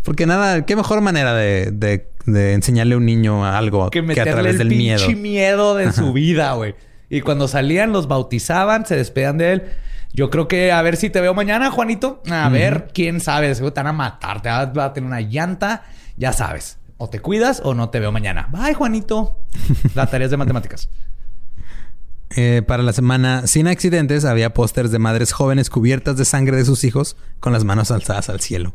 Porque nada, qué mejor manera de, de- de enseñarle a un niño algo que que, a través el del miedo. miedo de su vida, güey. Y cuando salían, los bautizaban, se despedían de él. Yo creo que a ver si te veo mañana, Juanito. A ver, quién sabe, seguro te van a matar, te a tener una llanta, ya sabes. O te cuidas o no te veo mañana. Bye, Juanito. (laughs) Las tareas de matemáticas. Eh, para la semana sin accidentes había pósters de madres jóvenes cubiertas de sangre de sus hijos con las manos alzadas al cielo.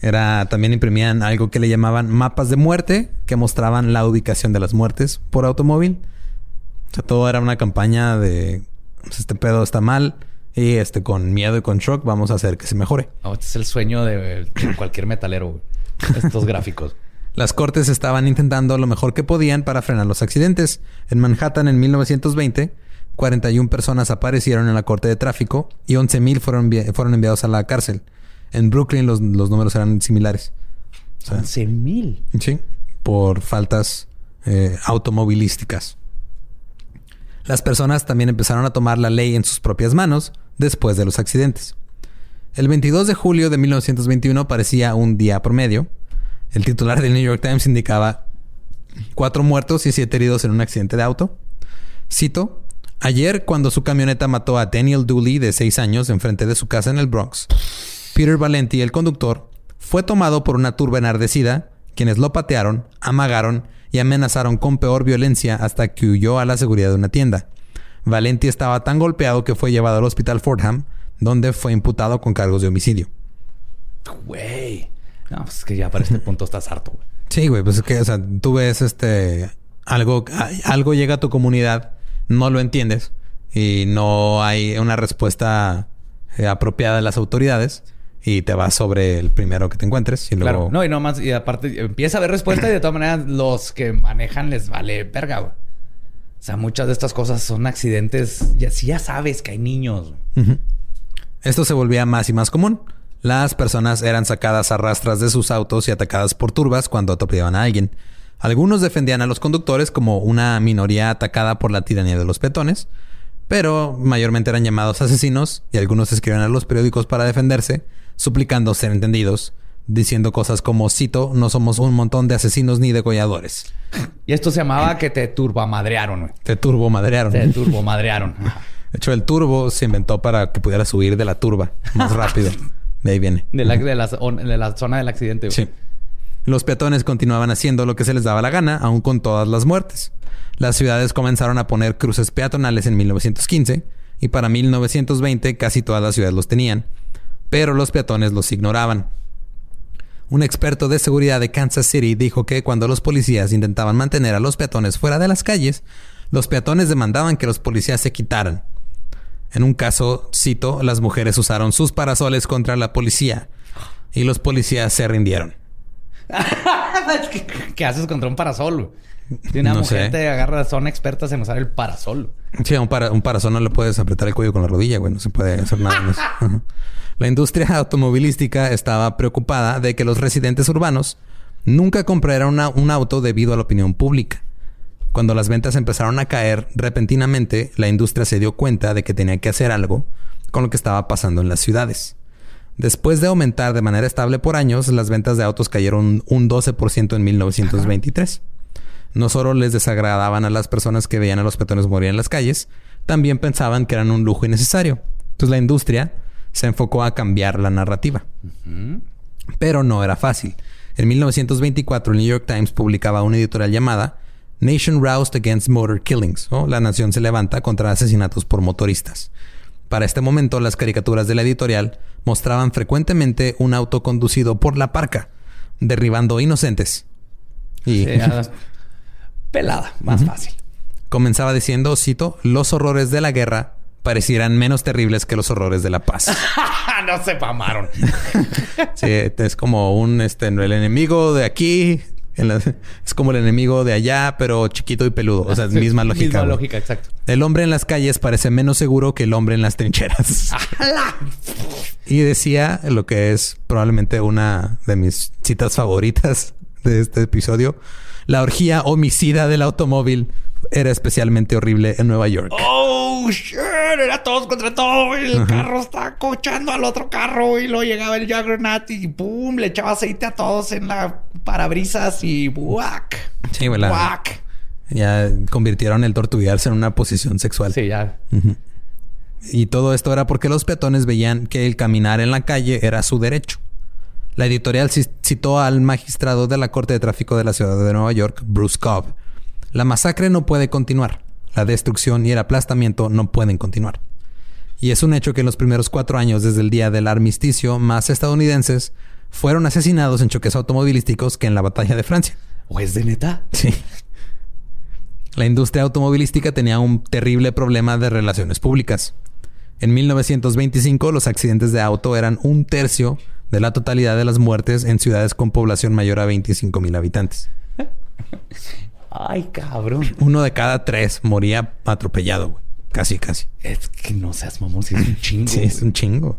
Era también imprimían algo que le llamaban mapas de muerte que mostraban la ubicación de las muertes por automóvil. O sea, todo era una campaña de pues, este pedo está mal y este con miedo y con shock vamos a hacer que se mejore. Oh, este es el sueño de cualquier metalero. Estos (laughs) gráficos. Las cortes estaban intentando lo mejor que podían para frenar los accidentes. En Manhattan en 1920, 41 personas aparecieron en la corte de tráfico y 11.000 fueron, envi- fueron enviados a la cárcel. En Brooklyn los, los números eran similares. O sea, 11 mil. Sí, por faltas eh, automovilísticas. Las personas también empezaron a tomar la ley en sus propias manos después de los accidentes. El 22 de julio de 1921 parecía un día promedio. El titular del New York Times indicaba cuatro muertos y siete heridos en un accidente de auto. Cito, ayer cuando su camioneta mató a Daniel Dooley de seis años enfrente de su casa en el Bronx, Peter Valenti, el conductor, fue tomado por una turba enardecida, quienes lo patearon, amagaron y amenazaron con peor violencia hasta que huyó a la seguridad de una tienda. Valenti estaba tan golpeado que fue llevado al hospital Fordham, donde fue imputado con cargos de homicidio. Güey. No, pues es que ya para este punto estás harto, güey. Sí, güey, pues es que, o sea, tú ves este algo, algo llega a tu comunidad, no lo entiendes y no hay una respuesta eh, apropiada de las autoridades y te vas sobre el primero que te encuentres y luego... Claro, no, y nomás, y aparte empieza a haber respuesta y de todas maneras los que manejan les vale verga, güey. O sea, muchas de estas cosas son accidentes, ya, si ya sabes que hay niños. Esto se volvía más y más común. Las personas eran sacadas a rastras de sus autos y atacadas por turbas cuando atropellaban a alguien. Algunos defendían a los conductores como una minoría atacada por la tiranía de los peatones, pero mayormente eran llamados asesinos y algunos escribían a los periódicos para defenderse, suplicando ser entendidos, diciendo cosas como, cito, no somos un montón de asesinos ni degolladores. Y esto se llamaba que te turbomadrearon, güey. Te turbomadrearon. Te turbomadrearon. De hecho, el turbo se inventó para que pudieras huir de la turba más rápido. (laughs) De ahí viene. De la, de la, de la zona del accidente. Sí. Los peatones continuaban haciendo lo que se les daba la gana, aún con todas las muertes. Las ciudades comenzaron a poner cruces peatonales en 1915 y para 1920 casi todas las ciudades los tenían, pero los peatones los ignoraban. Un experto de seguridad de Kansas City dijo que cuando los policías intentaban mantener a los peatones fuera de las calles, los peatones demandaban que los policías se quitaran. En un caso, cito, las mujeres usaron sus parasoles contra la policía y los policías se rindieron. (laughs) ¿Qué haces contra un parasol? Si una mujer te agarra, son expertas en usar el parasol. Sí, un, un parasol no le puedes apretar el cuello con la rodilla, güey. No se puede hacer nada más. (laughs) La industria automovilística estaba preocupada de que los residentes urbanos nunca compraran un auto debido a la opinión pública. Cuando las ventas empezaron a caer repentinamente, la industria se dio cuenta de que tenía que hacer algo con lo que estaba pasando en las ciudades. Después de aumentar de manera estable por años, las ventas de autos cayeron un 12% en 1923. No solo les desagradaban a las personas que veían a los peatones morir en las calles, también pensaban que eran un lujo innecesario. Entonces la industria se enfocó a cambiar la narrativa. Pero no era fácil. En 1924 el New York Times publicaba una editorial llamada Nation Roused Against Motor Killings, o La Nación se levanta contra asesinatos por motoristas. Para este momento, las caricaturas de la editorial mostraban frecuentemente un auto conducido por la parca, derribando inocentes. Y (laughs) pelada, más fácil. Comenzaba diciendo, cito, los horrores de la guerra parecieran menos terribles que los horrores de la paz. (laughs) no se pamaron. (laughs) sí, es como un, este, el enemigo de aquí (laughs) es como el enemigo de allá, pero chiquito y peludo. O sea, (laughs) es misma lógica. Misma lógica, exacto. El hombre en las calles parece menos seguro que el hombre en las trincheras. (laughs) y decía lo que es probablemente una de mis citas favoritas de este episodio. La orgía homicida del automóvil era especialmente horrible en Nueva York. ¡Oh, shit! Era todos contra todo. El carro está cochando al otro carro y luego llegaba el Juggernaut y ¡pum! Le echaba aceite a todos en la parabrisas y ¡buac! Sí, ¿verdad? ¡buac! Ya convirtieron el tortuguearse en una posición sexual. Sí, ya. Y todo esto era porque los peatones veían que el caminar en la calle era su derecho. La editorial citó al magistrado de la Corte de Tráfico de la Ciudad de Nueva York, Bruce Cobb, la masacre no puede continuar. La destrucción y el aplastamiento no pueden continuar. Y es un hecho que en los primeros cuatro años desde el día del armisticio, más estadounidenses fueron asesinados en choques automovilísticos que en la batalla de Francia. ¿O es de neta? Sí. La industria automovilística tenía un terrible problema de relaciones públicas. En 1925 los accidentes de auto eran un tercio de la totalidad de las muertes en ciudades con población mayor a 25 mil habitantes. (laughs) Ay, cabrón. Uno de cada tres moría atropellado, güey. Casi, casi. Es que no seas mamón, si es un chingo. (laughs) sí, es un chingo.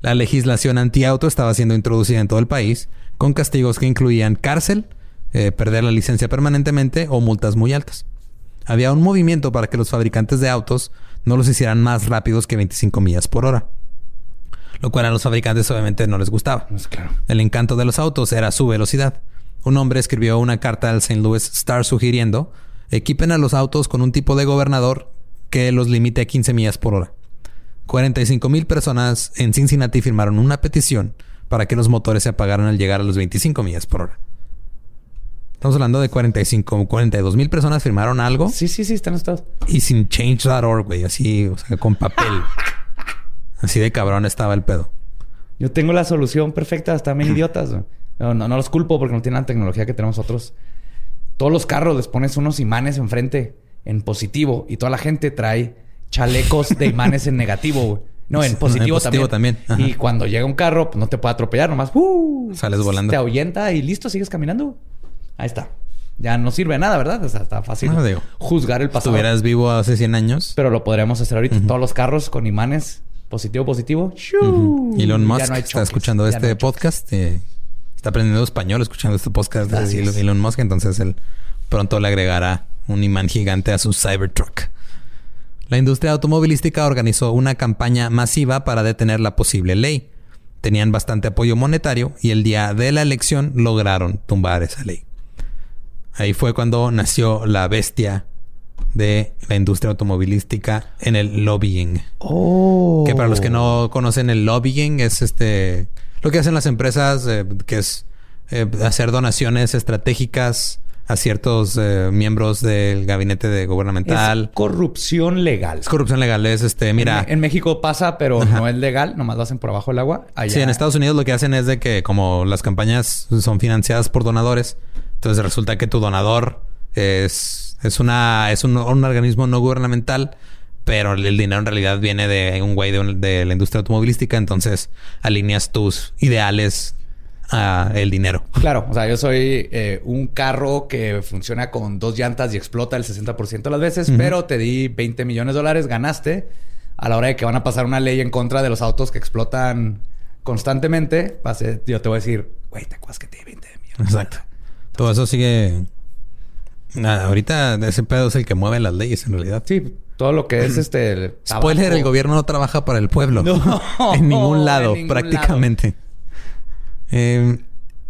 La legislación antiauto estaba siendo introducida en todo el país con castigos que incluían cárcel, eh, perder la licencia permanentemente o multas muy altas. Había un movimiento para que los fabricantes de autos no los hicieran más rápidos que 25 millas por hora. Lo cual a los fabricantes obviamente no les gustaba. Pues claro. El encanto de los autos era su velocidad un hombre escribió una carta al St. Louis Star sugiriendo equipen a los autos con un tipo de gobernador que los limite a 15 millas por hora. 45 mil personas en Cincinnati firmaron una petición para que los motores se apagaran al llegar a los 25 millas por hora. Estamos hablando de 45, 42 mil personas firmaron algo. Sí, sí, sí, están estados. Y sin change.org, güey, así, o sea, con papel. (laughs) Así de cabrón estaba el pedo. Yo tengo la solución perfecta, están bien (clears throat) idiotas. No, no, no los culpo porque no tienen la tecnología que tenemos nosotros. Todos los carros les pones unos imanes enfrente en positivo y toda la gente trae chalecos de imanes en negativo. güey. No, en (laughs) En positivo, positivo también. también. Y cuando llega un carro, pues no te puede atropellar, nomás ¡uh! Sales volando. Te ahuyenta y listo, sigues caminando. Ahí está. Ya no sirve de nada, ¿verdad? O sea, está fácil No, digo, juzgar el pasado. Estuvieras vivo hace 100 años. Pero lo podríamos hacer ahorita. Todos los carros con imanes positivo, positivo. Elon Musk no está escuchando este no podcast. eh, está aprendiendo español escuchando este podcast de Así Elon. Elon Musk. Entonces él pronto le agregará un imán gigante a su Cybertruck. La industria automovilística organizó una campaña masiva para detener la posible ley. Tenían bastante apoyo monetario y el día de la elección lograron tumbar esa ley. Ahí fue cuando nació la bestia de la industria automovilística en el lobbying. Oh. Que para los que no conocen el lobbying es este lo que hacen las empresas eh, que es eh, hacer donaciones estratégicas a ciertos eh, miembros del gabinete de gubernamental. Es corrupción legal. Es corrupción legal, es este, mira, En, en México pasa, pero no es legal. Nomás lo hacen por abajo del agua. Allá. sí, en Estados Unidos lo que hacen es de que como las campañas son financiadas por donadores, entonces resulta que tu donador es, es una es un, un organismo no gubernamental, pero el dinero en realidad viene de un güey de, un- de la industria automovilística, entonces alineas tus ideales a el dinero. Claro, o sea, yo soy eh, un carro que funciona con dos llantas y explota el 60% de las veces, pero te di 20 millones de dólares, ganaste. A la hora de que van a pasar una ley en contra de los autos que explotan constantemente, yo te voy a decir, güey, te acuerdas que te di 20 millones. Exacto. Todo eso sigue. Nada, ahorita ese pedo es el que mueve las leyes en realidad. Sí, todo lo que es este. el Spoiler, el gobierno no trabaja para el pueblo. No, (laughs) en ningún en lado, ningún prácticamente. Eh,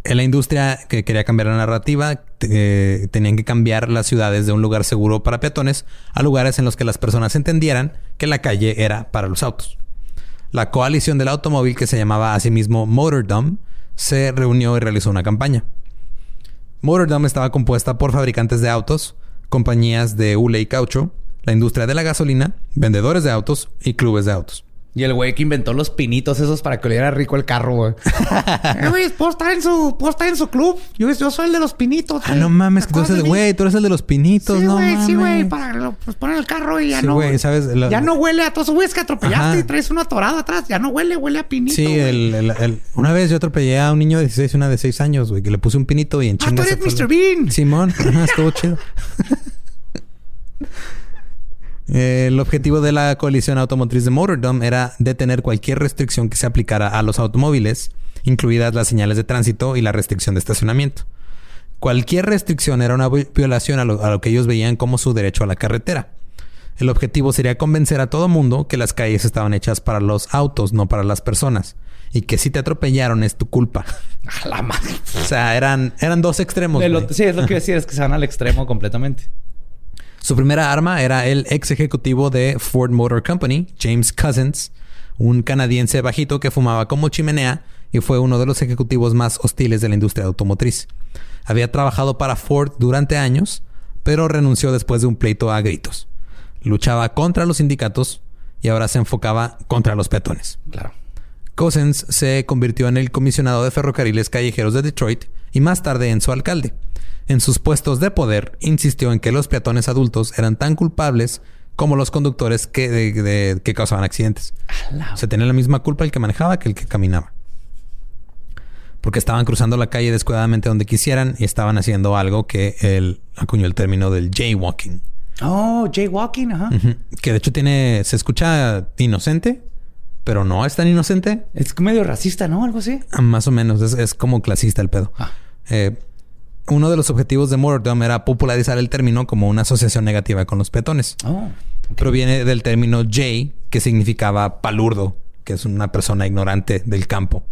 en la industria que quería cambiar la narrativa, eh, tenían que cambiar las ciudades de un lugar seguro para peatones a lugares en los que las personas entendieran que la calle era para los autos. La coalición del automóvil, que se llamaba a sí mismo Motordom, se reunió y realizó una campaña. Motordom estaba compuesta por fabricantes de autos, compañías de hule y caucho, la industria de la gasolina, vendedores de autos y clubes de autos. Y el güey que inventó los pinitos esos para que oliera rico el carro, güey. (laughs) Eh, güey, puedo estar en su, puedo estar en su club. Yo, yo soy el de los pinitos. Ah, güey. no mames, tú ¿Te eres güey, tú eres el de los pinitos, Sí, no güey, mames. sí, güey, para lo- pues poner el carro y ya Sí, no. güey, ¿sabes? La- ya no huele a todos esos güeyes que atropellaste Ajá. y traes uno atorado atrás. Ya no huele, huele a pinito. Sí, güey. el, el- el- una vez yo atropellé a un niño de 16 y una de 6 años, güey, que le puse un pinito y en Ah, chinga tú eres. Mr. Bean. Simón, ajá, estuvo chido. (laughs) Eh, El objetivo de la coalición automotriz de Motordom era detener cualquier restricción que se aplicara a los automóviles, incluidas las señales de tránsito y la restricción de estacionamiento. Cualquier restricción era una vi- violación a lo, a lo que ellos veían como su derecho a la carretera. El objetivo sería convencer a todo mundo que las calles estaban hechas para los autos, no para las personas. Y que si te atropellaron es tu culpa. (laughs) A la madre. O sea, eran, eran dos extremos. Lo- sí, es lo que iba a decir, es que se van al extremo completamente. Su primera arma era el ex ejecutivo de Ford Motor Company, James Cousins, un canadiense bajito que fumaba como chimenea y fue uno de los ejecutivos más hostiles de la industria automotriz. Había trabajado para Ford durante años, pero renunció después de un pleito a gritos. Luchaba contra los sindicatos y ahora se enfocaba contra los peatones. Claro. Cousins se convirtió en el comisionado de ferrocarriles callejeros de Detroit y más tarde en su alcalde. En sus puestos de poder, insistió en que los peatones adultos eran tan culpables como los conductores que, de- de- que causaban accidentes. O sea, tenía la misma culpa el que manejaba que el que caminaba. Porque estaban cruzando la calle descuidadamente donde quisieran y estaban haciendo algo que él acuñó el término del jaywalking. Oh, jaywalking, ajá. Que de hecho tiene, se escucha inocente, pero no es tan inocente. Es medio racista, ¿no? Algo así. Ah, Más o menos, es, es como clasista el pedo. Ah. Eh, uno de los objetivos de Mordom era popularizar el término como una asociación negativa con los peatones. Oh. Proviene del término jay, que significaba palurdo, que es una persona ignorante del campo.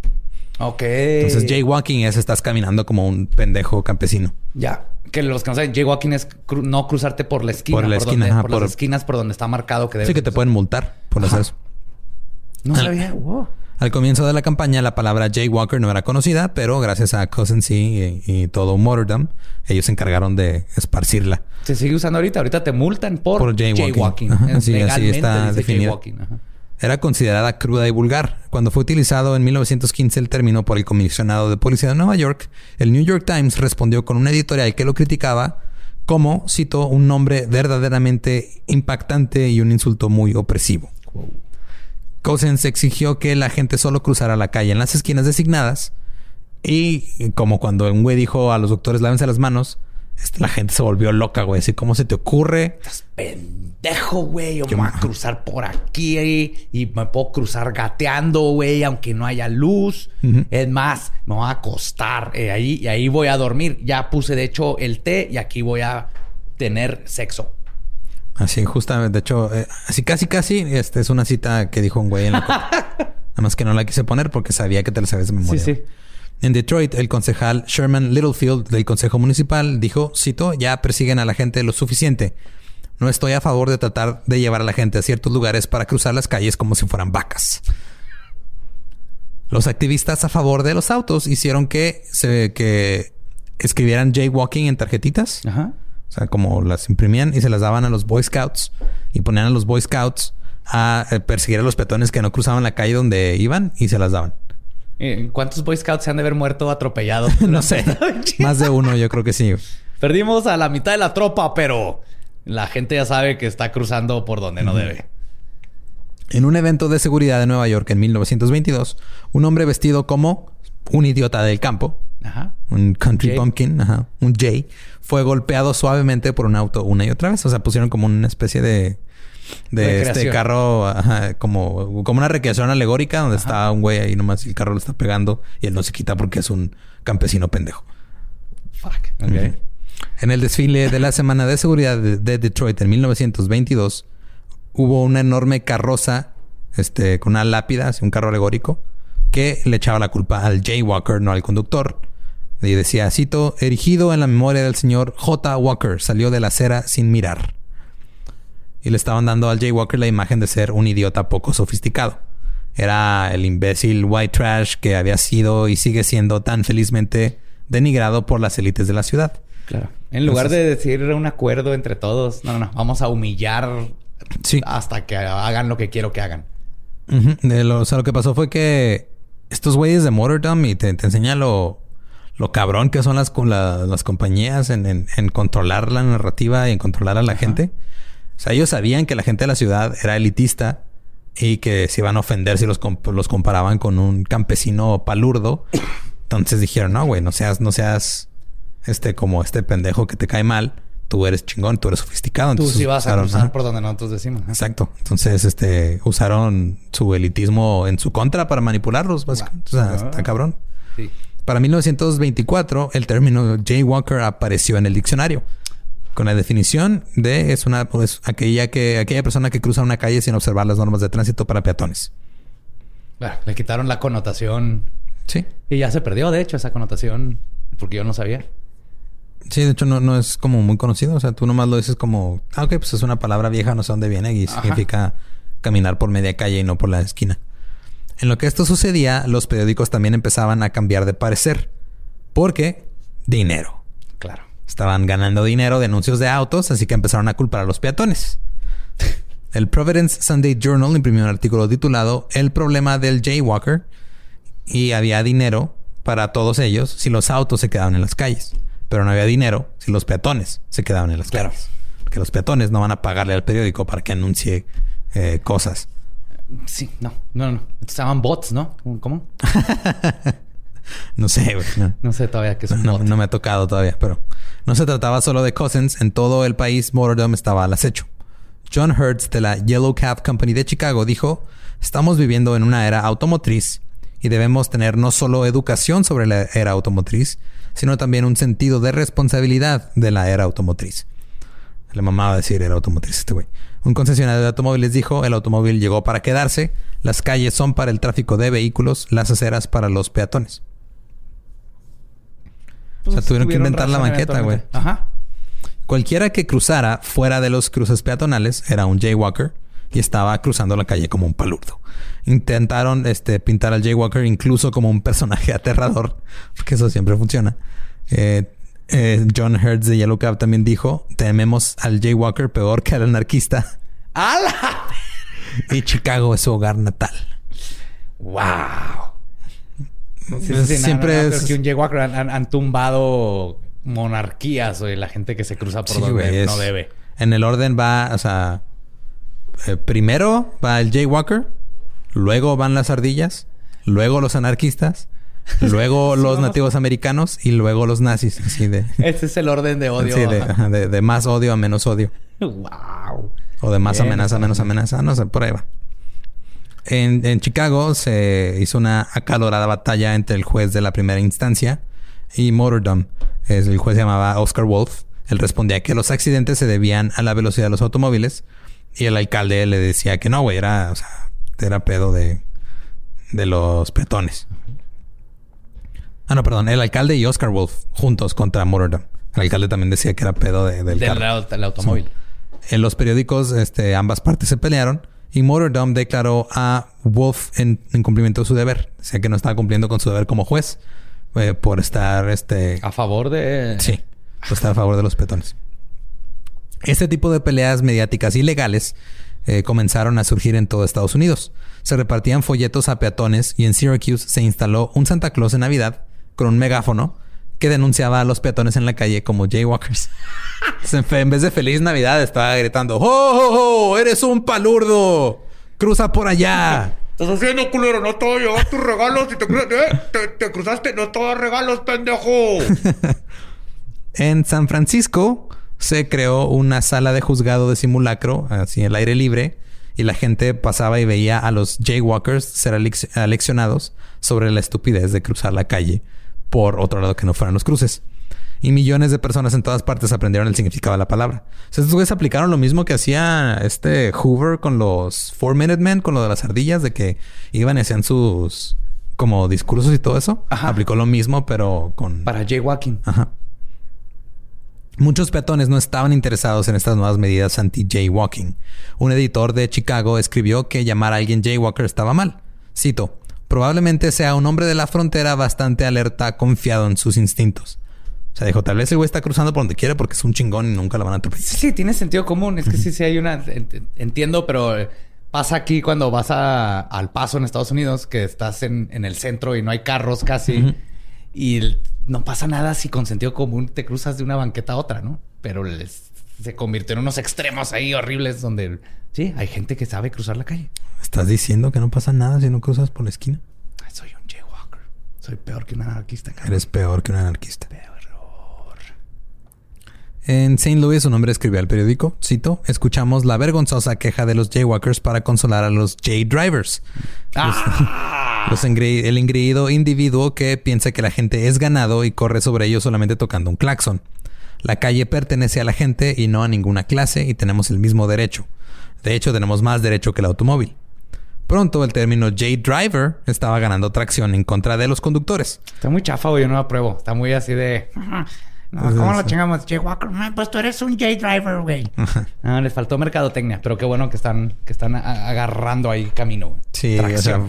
Ok. Entonces, jaywalking es estás caminando como un pendejo campesino. Ya. Que los que no saben, jaywalking es cru- no cruzarte por la esquina. Por la esquina, donde- ajá, por, por- las esquinas por donde está marcado que debes Así que te cruzar. pueden multar por hacer eso. No sabía. Wow. Al comienzo de la campaña, la palabra jaywalker no era conocida, pero gracias a Cousins y, y todo Mordom, ellos se encargaron de esparcirla. Se sigue usando ahorita. Ahorita te multan por, Por jaywalking. jaywalking. Ajá, Es- sí, así está era considerada cruda y vulgar. Cuando fue utilizado en 1915 el término por el comisionado de policía de Nueva York, el New York Times respondió con una editorial que lo criticaba como, citó, un nombre verdaderamente impactante y un insulto muy opresivo. Cousins exigió que la gente solo cruzara la calle en las esquinas designadas y como cuando un güey dijo a los doctores lávense las manos, este, la gente se volvió loca, güey. Así, ¿cómo se te ocurre? Estás pendejo, güey. Yo me voy a cruzar por aquí y me puedo cruzar gateando, güey, aunque no haya luz. Es más, me voy a acostar eh, ahí y ahí voy a dormir. Ya puse, de hecho, el té y aquí voy a tener sexo. Así, justamente. De hecho, eh, así casi, casi, este es una cita que dijo un güey en la... (laughs) Nada más que no la quise poner porque sabía que te la sabes de memoria. Sí, sí. En Detroit, el concejal Sherman Littlefield del Consejo Municipal dijo, cito, ya persiguen a la gente lo suficiente. No estoy a favor de tratar de llevar a la gente a ciertos lugares para cruzar las calles como si fueran vacas. Los activistas a favor de los autos hicieron que se que escribieran jaywalking en tarjetitas. Ajá. O sea, como las imprimían y se las daban a los Boy Scouts y ponían a los Boy Scouts a eh, perseguir a los peatones que no cruzaban la calle donde iban y se las daban. Eh, ¿Cuántos Boy Scouts se han de haber muerto atropellados? (laughs) no sé. Más de uno, yo creo que sí. Perdimos a la mitad de la tropa, pero la gente ya sabe que está cruzando por donde no debe. En un evento de seguridad de Nueva York en 1922, un hombre vestido como un idiota del campo, Ajá. un country Jay. pumpkin, ajá, un Jay, fue golpeado suavemente por un auto una y otra vez. O sea, pusieron como una especie de de este carro, ajá, como, como una recreación alegórica donde está un güey ahí nomás y el carro lo está pegando y él no se quita porque es un campesino pendejo. Fuck. En el desfile de la Semana de Seguridad de, de Detroit en 1922, hubo una enorme carroza este, con una lápida, así un carro alegórico, que le echaba la culpa al jaywalker, no al conductor. Y decía, cito, erigido en la memoria del señor J. Walker, salió de la acera sin mirar. Y le estaban dando al jaywalker la imagen de ser un idiota poco sofisticado. Era el imbécil white trash que había sido y sigue siendo tan felizmente denigrado por las élites de la ciudad. Claro. En lugar de decir un acuerdo entre todos, no, no, no. Vamos a humillar Sí. hasta que hagan lo que quiero que hagan. De lo, o sea, lo que pasó fue que estos güeyes de Motordom y te, te enseña lo, lo cabrón que son las, con la- las compañías en, en- en controlar la narrativa y en controlar a la gente. O sea, ellos sabían que la gente de la ciudad era elitista y que se iban a ofender si los, comp- los comparaban con un campesino palurdo. Entonces dijeron, no, güey, no seas, no seas este como este pendejo que te cae mal. Tú eres chingón, tú eres sofisticado. Tú Entonces sí vas a usaron- cruzar ajá. por donde nosotros decimos. ¿eh? Exacto. Entonces, este, usaron su elitismo en su contra para manipularlos, básicamente. O sea, está cabrón. Sí. Para 1924, el término jaywalker apareció en el diccionario. Con la definición de es una pues, aquella que aquella persona que cruza una calle sin observar las normas de tránsito para peatones. Bueno, le quitaron la connotación Sí. y ya se perdió, de hecho, esa connotación porque yo no sabía. Sí, de hecho no, no es como muy conocido. O sea, tú nomás lo dices como, ah, ok, pues es una palabra vieja, no sé dónde viene y Ajá. significa caminar por media calle y no por la esquina. En lo que esto sucedía, los periódicos también empezaban a cambiar de parecer. Porque dinero. Claro. Estaban ganando dinero de anuncios de autos, así que empezaron a culpar a los peatones. (laughs) El Providence Sunday Journal imprimió un artículo titulado El problema del jaywalker y había dinero para todos ellos si los autos se quedaban en las calles, pero no había dinero si los peatones se quedaban en las Claro. calles. Porque los peatones no van a pagarle al periódico para que anuncie eh, cosas. Sí, no, no, no. Se llaman bots, ¿no? ¿Cómo? (laughs) No sé, güey. no. No sé todavía qué es un No, bot. no me ha tocado todavía, pero no se trataba solo de Cousins. En todo el país, Motordom estaba al acecho. John Hertz de la Yellow Cab Company de Chicago dijo: Estamos viviendo en una era automotriz y debemos tener no solo educación sobre la era automotriz, sino también un sentido de responsabilidad de la era automotriz. Le mamaba decir era automotriz este güey. Un concesionario de automóviles dijo: El automóvil llegó para quedarse. Las calles son para el tráfico de vehículos, las aceras para los peatones. O sea, tuvieron que inventar la banqueta, güey. Ajá. Cualquiera que cruzara fuera de los cruces peatonales era un jaywalker y estaba cruzando la calle como un palurdo. Intentaron este, pintar al jaywalker incluso como un personaje (laughs) aterrador, porque eso siempre funciona. Eh, eh, John Hertz de Yellow Cab también dijo: Tememos al jaywalker peor que al anarquista. (laughs) ¡Ala! y Chicago es su hogar natal. ¡Wow! Sí, sí, sí, no, Siempre no, no, es- que un jaywalker han, han- han tumbado monarquías, güey. La gente que se cruza por Sí, donde es- no debe. En el orden va, o sea, eh, primero va el jaywalker, luego van las ardillas, luego los anarquistas, (laughs) luego los nativos americanos y luego los nazis. Así de, (laughs) Ese es el orden de odio. sí, de, de- de más odio a menos odio. ¡Wow! O de más Bien, amenaza a menos amenaza. No sé, por ahí va. En, en Chicago se hizo una acalorada batalla entre el juez de la primera instancia y Motordom. El juez se llamaba Oscar Wolf. Él respondía que los accidentes se debían a la velocidad de los automóviles. Y el alcalde le decía que no, güey, era, o sea, era pedo de, de los peatones. Ah, no, perdón. El alcalde y Oscar Wolf juntos contra Motordom. El alcalde también decía que era pedo de- del Del, carro. del automóvil. En los periódicos, este, ambas partes se pelearon y Motordom declaró a Wolf en, en cumplimiento de su deber. O sea que no estaba cumpliendo con su deber como juez eh, por estar, este, A favor de... sí, por estar a favor de los peatones. Este tipo de peleas mediáticas ilegales eh, comenzaron a surgir en todo Estados Unidos. Se repartían folletos a peatones y en Syracuse se instaló un Santa Claus en Navidad con un megáfono que denunciaba a los peatones en la calle como jaywalkers. (laughs) En vez de feliz Navidad estaba gritando, ¡Oh, oh, oh! ¡Eres un palurdo! ¡Cruza por allá! Estás haciendo culero, no te voy a llevar tus regalos y te, eh, te, te cruzaste, no te voy a dar regalos, pendejo. (laughs) En San Francisco se creó una sala de juzgado de simulacro, así en el aire libre, y la gente pasaba y veía a los jaywalkers ser alec- aleccionados sobre la estupidez de cruzar la calle por otro lado que no fueran los cruces. Y millones de personas en todas partes aprendieron el significado de la palabra. O sea, estos güeyes aplicaron lo mismo que hacía este Hoover con los Four Minute Men, con lo de las ardillas, de que iban y hacían sus como discursos y todo eso. Ajá. Aplicó lo mismo, pero con Para jaywalking. Ajá. Muchos peatones no estaban interesados en estas nuevas medidas anti-jaywalking. Un editor de Chicago escribió que llamar a alguien jaywalker estaba mal. Cito, probablemente sea un hombre de la frontera bastante alerta, confiado en sus instintos. O sea, dijo, tal vez el güey está cruzando por donde quiere porque es un chingón y nunca lo van a atropellar. Sí, sí, tiene sentido común. Es que sí, sí hay una... ent- Entiendo, pero eh, pasa aquí cuando vas a- al paso en Estados Unidos, que estás en, en el centro y no hay carros casi. Y el- no pasa nada si con sentido común te cruzas de una banqueta a otra, ¿no? Pero les- se convirtió en unos extremos ahí horribles donde... Sí, hay gente que sabe cruzar la calle. ¿Estás diciendo que no pasa nada si no cruzas por la esquina? Ay, Soy un jaywalker. Soy peor que un anarquista, cabrón. Eres peor que un anarquista. En St. Louis, un hombre escribió al periódico, cito, escuchamos la vergonzosa queja de los jaywalkers para consolar a los J-drivers. (laughs) Los engre- el engreído individuo que piensa que la gente es ganado y corre sobre ellos solamente tocando un claxon. La calle pertenece a la gente y no a ninguna clase y tenemos el mismo derecho. De hecho, tenemos más derecho que el automóvil. Pronto el término J-driver estaba ganando tracción en contra de los conductores. Está muy chafa, güey. Yo no lo apruebo. Está muy así de... No, ¿Cómo lo chingamos? Jaywalker. No, pues tú eres un J-driver, güey. No, les faltó mercadotecnia. Pero qué bueno que están, que están agarrando ahí camino, güey. Sí, o sea,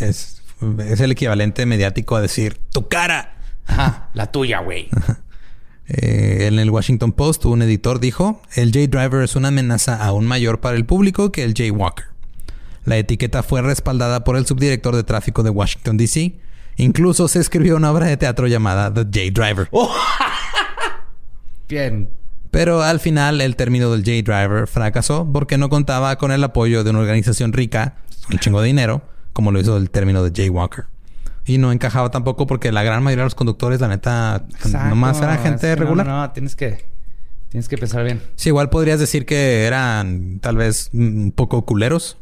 es, es el equivalente mediático a decir tu cara. Ajá. La tuya, güey. Eh, en el Washington Post, un editor dijo: El J-Driver es una amenaza aún mayor para el público que el J-Walker. La etiqueta fue respaldada por el subdirector de tráfico de Washington, D.C. Incluso se escribió una obra de teatro llamada The J-Driver. (laughs) Bien. Pero al final el término del J-Driver fracasó porque no contaba con el apoyo de una organización rica, un chingo de dinero, como lo hizo el término de J-Walker. Y no encajaba tampoco porque la gran mayoría de los conductores, la neta, Exacto. nomás era gente Es que no, regular. No, no, tienes que... Tienes que pensar bien. Sí, igual podrías decir que eran tal vez un poco culeros.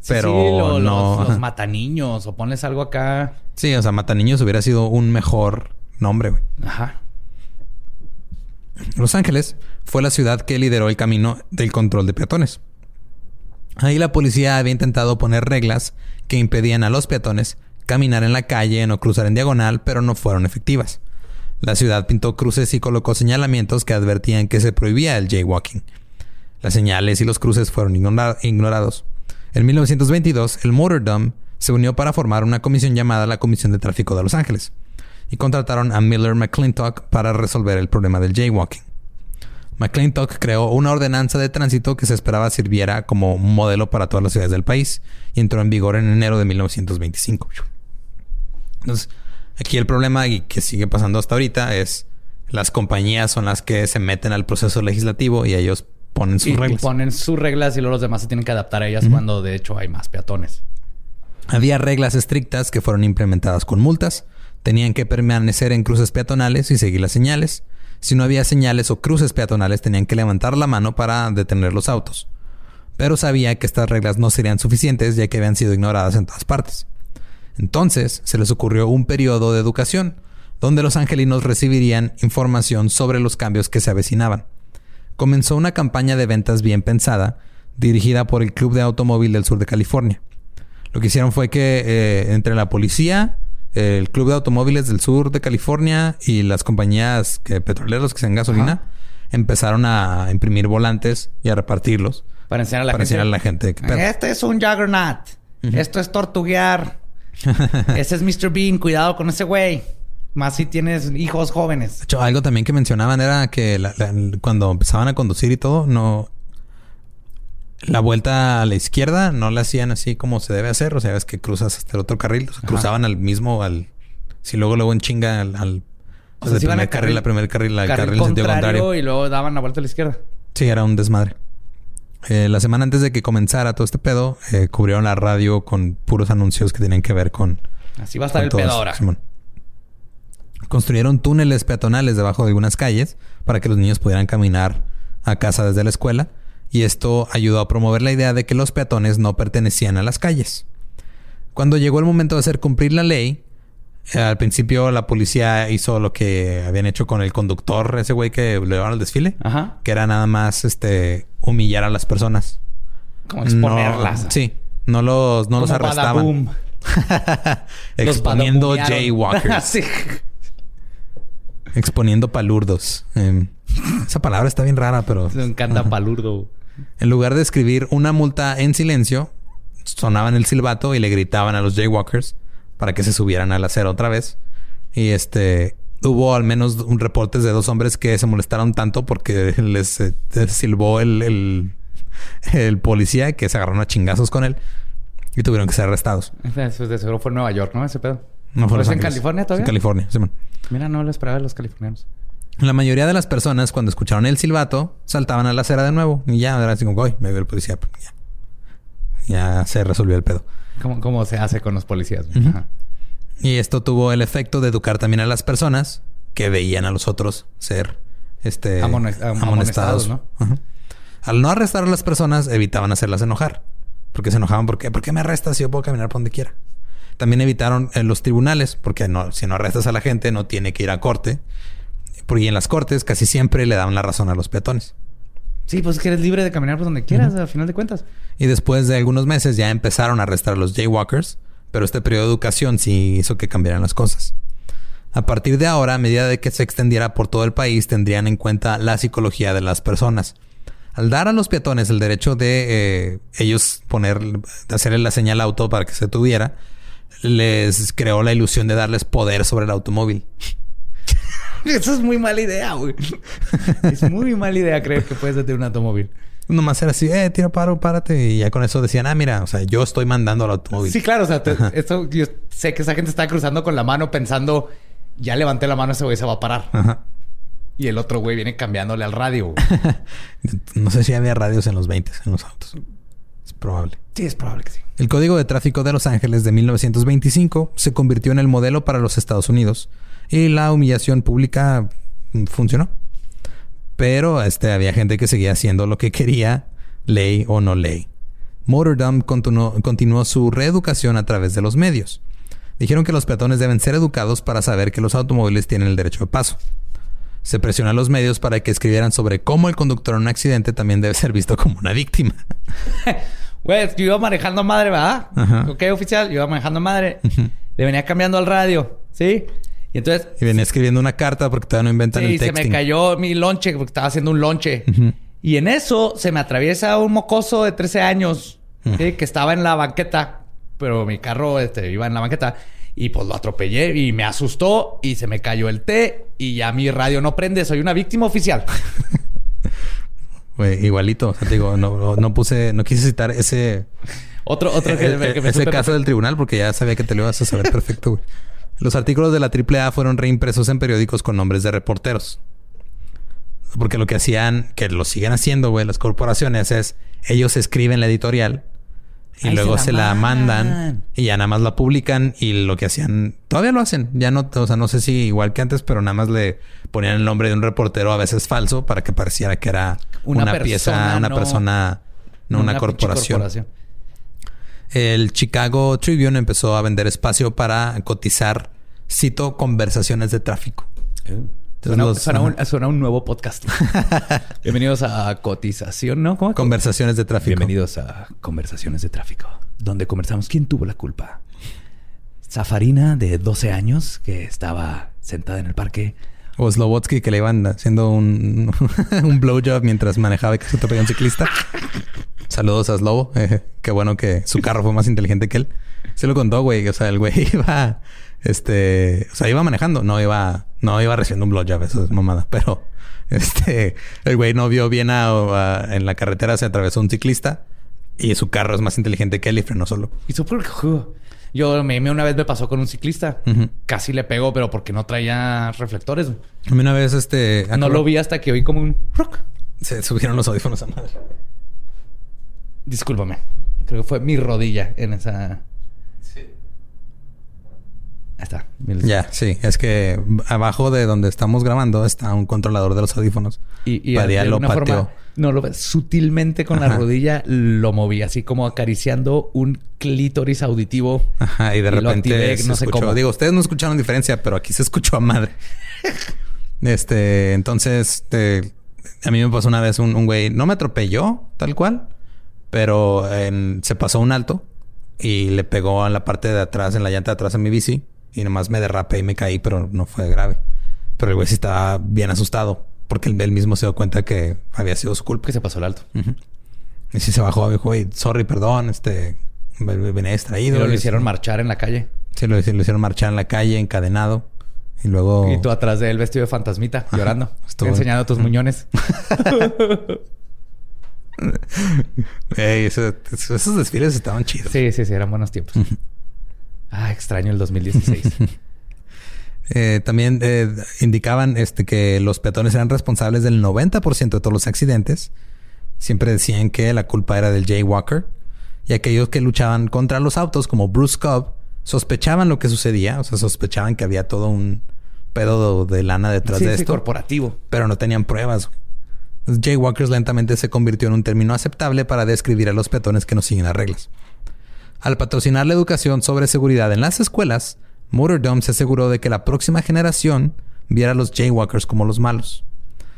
Sí, Pero sí, lo- no. Los, los mataniños. O ponles algo acá. Sí, o sea, Mataniños hubiera sido un mejor nombre, güey. Ajá. Los Ángeles fue la ciudad que lideró el camino del control de peatones. Ahí la policía había intentado poner reglas que impedían a los peatones caminar en la calle o cruzar en diagonal, pero no fueron efectivas. La ciudad pintó cruces y colocó señalamientos que advertían que se prohibía el jaywalking. Las señales y los cruces fueron ignora- ignorados. En 1922, el Motordom se unió para formar una comisión llamada la Comisión de Tráfico de Los Ángeles y contrataron a Miller McClintock para resolver el problema del jaywalking. McClintock creó una ordenanza de tránsito que se esperaba sirviera como modelo para todas las ciudades del país y entró en vigor en enero de 1925. Entonces, aquí el problema y que sigue pasando hasta ahorita es las compañías son las que se meten al proceso legislativo y ellos ponen sus Y, y reglas. ponen sus reglas y luego los demás se tienen que adaptar a ellas cuando de hecho hay más peatones. Había reglas estrictas que fueron implementadas con multas. Tenían que permanecer en cruces peatonales y seguir las señales. Si no había señales o cruces peatonales, tenían que levantar la mano para detener los autos. Pero sabía que estas reglas no serían suficientes ya que habían sido ignoradas en todas partes. Entonces se les ocurrió un periodo de educación, donde los angelinos recibirían información sobre los cambios que se avecinaban. Comenzó una campaña de ventas bien pensada, dirigida por el Club de Automóvil del Sur de California. Lo que hicieron fue que eh, entre la policía, el Club de Automóviles del Sur de California y las compañías que, petroleras que sean gasolina empezaron a imprimir volantes y a repartirlos Para enseñar a la para gente. enseñar a la gente. qué pedo. Este es un Juggernaut. Esto es tortuguear. (laughs) ese es Mr. Bean. Cuidado con ese güey. Más si tienes hijos jóvenes. De hecho, algo también que mencionaban era que la- la- cuando empezaban a conducir y todo, no. La vuelta a la izquierda no la hacían así como se debe hacer. O sea, es que cruzas hasta el otro carril. O sea, cruzaban al mismo, al. Si luego, luego en chinga al. al O sea, se iban primer carril, la primer carril, al carril carril, en sentido contrario. y luego daban la vuelta a la izquierda. Sí, era un desmadre. Eh, la semana antes de que comenzara todo este pedo, eh, cubrieron la radio con puros anuncios que tenían que ver con Así va a estar el todos, pedo ahora. Simón. Construyeron túneles peatonales debajo de algunas calles para que los niños pudieran caminar a casa desde la escuela y esto ayudó a promover la idea de que los peatones no pertenecían a las calles. Cuando llegó el momento de hacer cumplir la ley, al principio la policía hizo lo que habían hecho con el conductor, ese güey que le llevaron al desfile, Ajá. que era nada más este humillar a las personas. Como exponerlas. No- sí, no los, no los arrestaban. (laughs) Los Exponiendo badabumearon. jaywalkers. (laughs) sí. exponiendo palurdos. Eh, esa palabra está bien rara, pero Me encanta palurdo. en lugar de escribir una multa en silencio, sonaban el silbato y le gritaban a los jaywalkers para que se subieran al acero otra vez. Y este hubo al menos un reportes de dos hombres que se molestaron tanto porque (laughs) les, eh, silbó el, el, el policía que se agarraron a chingazos con él y tuvieron que ser arrestados. Eso de seguro fue en Nueva York, ¿no? Ese pedo. No fue ¿Pero Los es en. California todavía? En California, Simón. Mira, no lo esperaba de los californianos. La mayoría de las personas, cuando escucharon el silbato, saltaban a la acera de nuevo. Y ya, era así como, "Ay, me vio el policía. pues, Ya. ya se resolvió el pedo. ¿Cómo, cómo se hace con los policías? Ajá. Y esto tuvo el efecto de educar también a las personas que veían a los otros ser este, Amone- am- amonestados. amonestados, ¿no? Ajá. Al no arrestar a las personas, evitaban hacerlas enojar. Porque se enojaban porque, ¿por qué me arrestas si yo puedo caminar por donde quiera? También evitaron eh, los tribunales, porque no, si no arrestas a la gente, no tiene que ir a corte. Porque en las cortes casi siempre le daban la razón a los peatones. Sí, pues es que eres libre de caminar por donde quieras, al final de cuentas. Y después de algunos meses ya empezaron a arrestar a los jaywalkers, pero este periodo de educación sí hizo que cambiaran las cosas. A partir de ahora, a medida de que se extendiera por todo el país, tendrían en cuenta la psicología de las personas. Al dar a los peatones el derecho de eh, ellos poner, hacerle la señal auto para que se tuviera, les creó la ilusión de darles poder sobre el automóvil. (laughs) Eso es muy mala idea, güey. es muy mala idea creer que puedes detener un automóvil. Nomás era así, eh, tira paro, párate. Y ya con eso decían, ah, mira, o sea, yo estoy mandando al automóvil. Sí, claro, o sea, te- esto, yo sé que esa gente está cruzando con la mano pensando, ya levanté la mano, ese güey se va a parar. Ajá. Y el otro güey viene cambiándole al radio. (laughs) No sé si había radios en los 20 en los autos. Es probable. sí, es probable que sí. El Código de Tráfico de Los Ángeles de 1925 se convirtió en el modelo para los Estados Unidos y la humillación pública mm, funcionó. Pero este, había gente que seguía haciendo lo que quería, ley o no ley. Motordom continuó, continuó su reeducación a través de los medios. Dijeron que los peatones deben ser educados para saber que los automóviles tienen el derecho de paso. Se presionó a los medios para que escribieran sobre cómo el conductor en un accidente también debe ser visto como una víctima. (laughs) Güey, yo iba manejando madre, ¿verdad? Ajá. Ok, oficial, yo iba manejando madre. Le venía cambiando al radio, ¿sí? Y entonces, Y venía escribiendo una carta porque todavía no inventan sí, el se texting. me cayó mi lonche porque estaba haciendo un lonche. Y en eso se me atraviesa un mocoso de 13 años. ¿sí? que estaba en la banqueta, pero mi carro este, iba en la banqueta. Y pues lo atropellé y me asustó y se me cayó el té y ya mi radio no prende. Soy una víctima oficial. (laughs) Igualito. O sea, te digo, no, no puse, no quise citar ese, Otro, otro que, eh, que me ese caso del tribunal porque ya sabía que te lo ibas a saber perfecto, güey. Los artículos de la AAA fueron reimpresos en periódicos con nombres de reporteros. Porque lo que hacían, que lo siguen haciendo, güey, las corporaciones es ellos escriben la editorial y luego se se la mandan. mandan y ya nada más la publican y lo que hacían, todavía lo hacen, ya no, o sea, no sé si igual que antes, pero nada más le ponían el nombre de un reportero a veces falso para que pareciera que era Una una, persona, pieza, una no- persona, no una, pinche corporación. El Chicago Tribune empezó a vender espacio para cotizar, cito, conversaciones de tráfico. Entonces Suena, los- suena ajá. un, suena un nuevo podcast. (laughs) Bienvenidos a Cotización, ¿no? ¿Cómo? Conversaciones de tráfico. Bienvenidos a Conversaciones de Tráfico, donde conversamos quién tuvo la culpa. Zafarina, de 12 años, que estaba sentada en el parque. O Slobotsky que le iban haciendo un, (laughs) un blowjob mientras manejaba y que se atropelló un ciclista. Saludos a Slobo. Eh, qué bueno que su carro fue más inteligente que él. Se lo contó, güey. O sea, el güey (laughs) iba... Este... O sea, iba manejando. No iba... No iba recibiendo un blowjob. Eso es mamada. Pero... (laughs) Este... El güey no vio bien a, en la carretera. Se atravesó un ciclista. Y su carro es más inteligente que él y frenó solo. Y súper... Yo a mí una vez me pasó con un ciclista. Casi le pegó, pero porque no traía reflectores. A mí una vez, este... No lo vi hasta que oí como un... rock. Se subieron los audífonos a madre. Discúlpame. Creo que fue mi rodilla en esa... Ahí está. Ya, sí. Es que abajo de donde estamos grabando está un controlador de los audífonos. Y, y lo pateó. forma, no lo sutilmente con la rodilla lo moví, así como acariciando un clítoris auditivo. Ajá, y de Y lo repente activé, se no sé escuchó. cómo. Digo, ustedes no escucharon diferencia, pero aquí se escuchó a madre. este, entonces, este, a mí me pasó una vez un, un güey, no me atropelló tal cual, pero en- se pasó un alto y le pegó a la parte de atrás, en la llanta de atrás a mi bici y nomás me derrapé y me caí, pero no fue grave. Pero el güey sí estaba bien asustado porque él, mismo se dio cuenta que había sido su culpa. Que se pasó el alto. Y sí se bajó, dijo, "Oye, sorry, perdón, este, venía Y distraído. lo Y hicieron sí. marchar en la calle. Sí, lo, lo hicieron marchar en la calle, encadenado. Y luego... Y tú atrás de él vestido de fantasmita, llorando. Estuvo- Enseñando tus muñones. (laughs) Ey, eso- eso- esos desfiles estaban chidos. Sí, sí, sí, eran buenos tiempos. ah, extraño el 2016. (laughs) Eh, también eh, indicaban este, que los peatones eran responsables del 90% de todos los accidentes. Siempre decían que la culpa era del jaywalker. Y aquellos que luchaban contra los autos, como Bruce Cobb, sospechaban lo que sucedía. O sea, sospechaban que había todo un pedo de lana detrás sí, de sí, esto. corporativo. pero no tenían pruebas. Los jaywalkers lentamente se convirtió en un término aceptable para describir a los peatones que no siguen las reglas. Al patrocinar la educación sobre seguridad en las escuelas, Motordome se aseguró de que la próxima generación viera a los jaywalkers como los malos.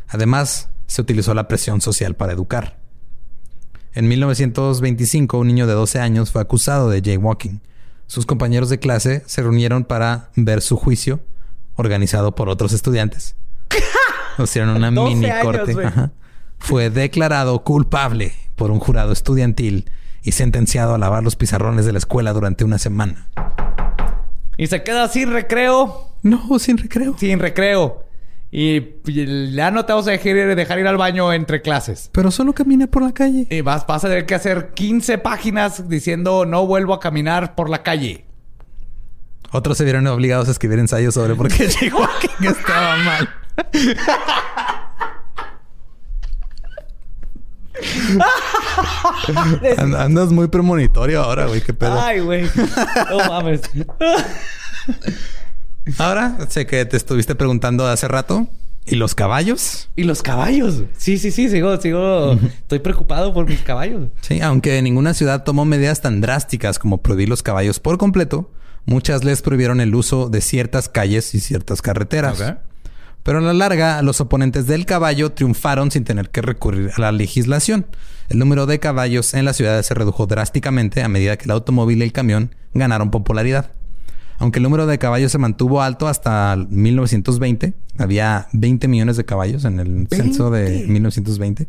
Además, se utilizó la presión social para educar. En 1925, un niño de 12 años fue acusado de jaywalking. Sus compañeros de clase se reunieron para ver su juicio, organizado por otros estudiantes. (laughs) Hicieron una 12 mini años, corte. Ajá. Fue declarado culpable por un jurado estudiantil y sentenciado a lavar los pizarrones de la escuela durante una semana. Y se queda sin recreo. No, sin recreo. Sin recreo. Y ya no te vamos a dejar, dejar ir al baño entre clases. Pero solo caminé por la calle. Y vas, vas a tener que hacer 15 páginas diciendo no vuelvo a caminar por la calle. Otros se vieron obligados a escribir ensayos sobre por qué (laughs) jaywalking estaba mal. (laughs) (laughs) And- andas muy premonitorio ahora, güey. Qué pedo. Ay, güey. No mames. Ahora sé que te estuviste preguntando hace rato. ¿Y los caballos? ¿Y los caballos? Sí, sí, sí, sigo, sigo. Estoy preocupado por mis caballos. Sí, aunque ninguna ciudad tomó medidas tan drásticas como prohibir los caballos por completo, muchas les prohibieron el uso de ciertas calles y ciertas carreteras. Pero a la larga, los oponentes del caballo triunfaron sin tener que recurrir a la legislación. El número de caballos en las ciudades se redujo drásticamente a medida que el automóvil y el camión ganaron popularidad. Aunque el número de caballos se mantuvo alto hasta 1920, había 20 millones de caballos en el censo de 1920.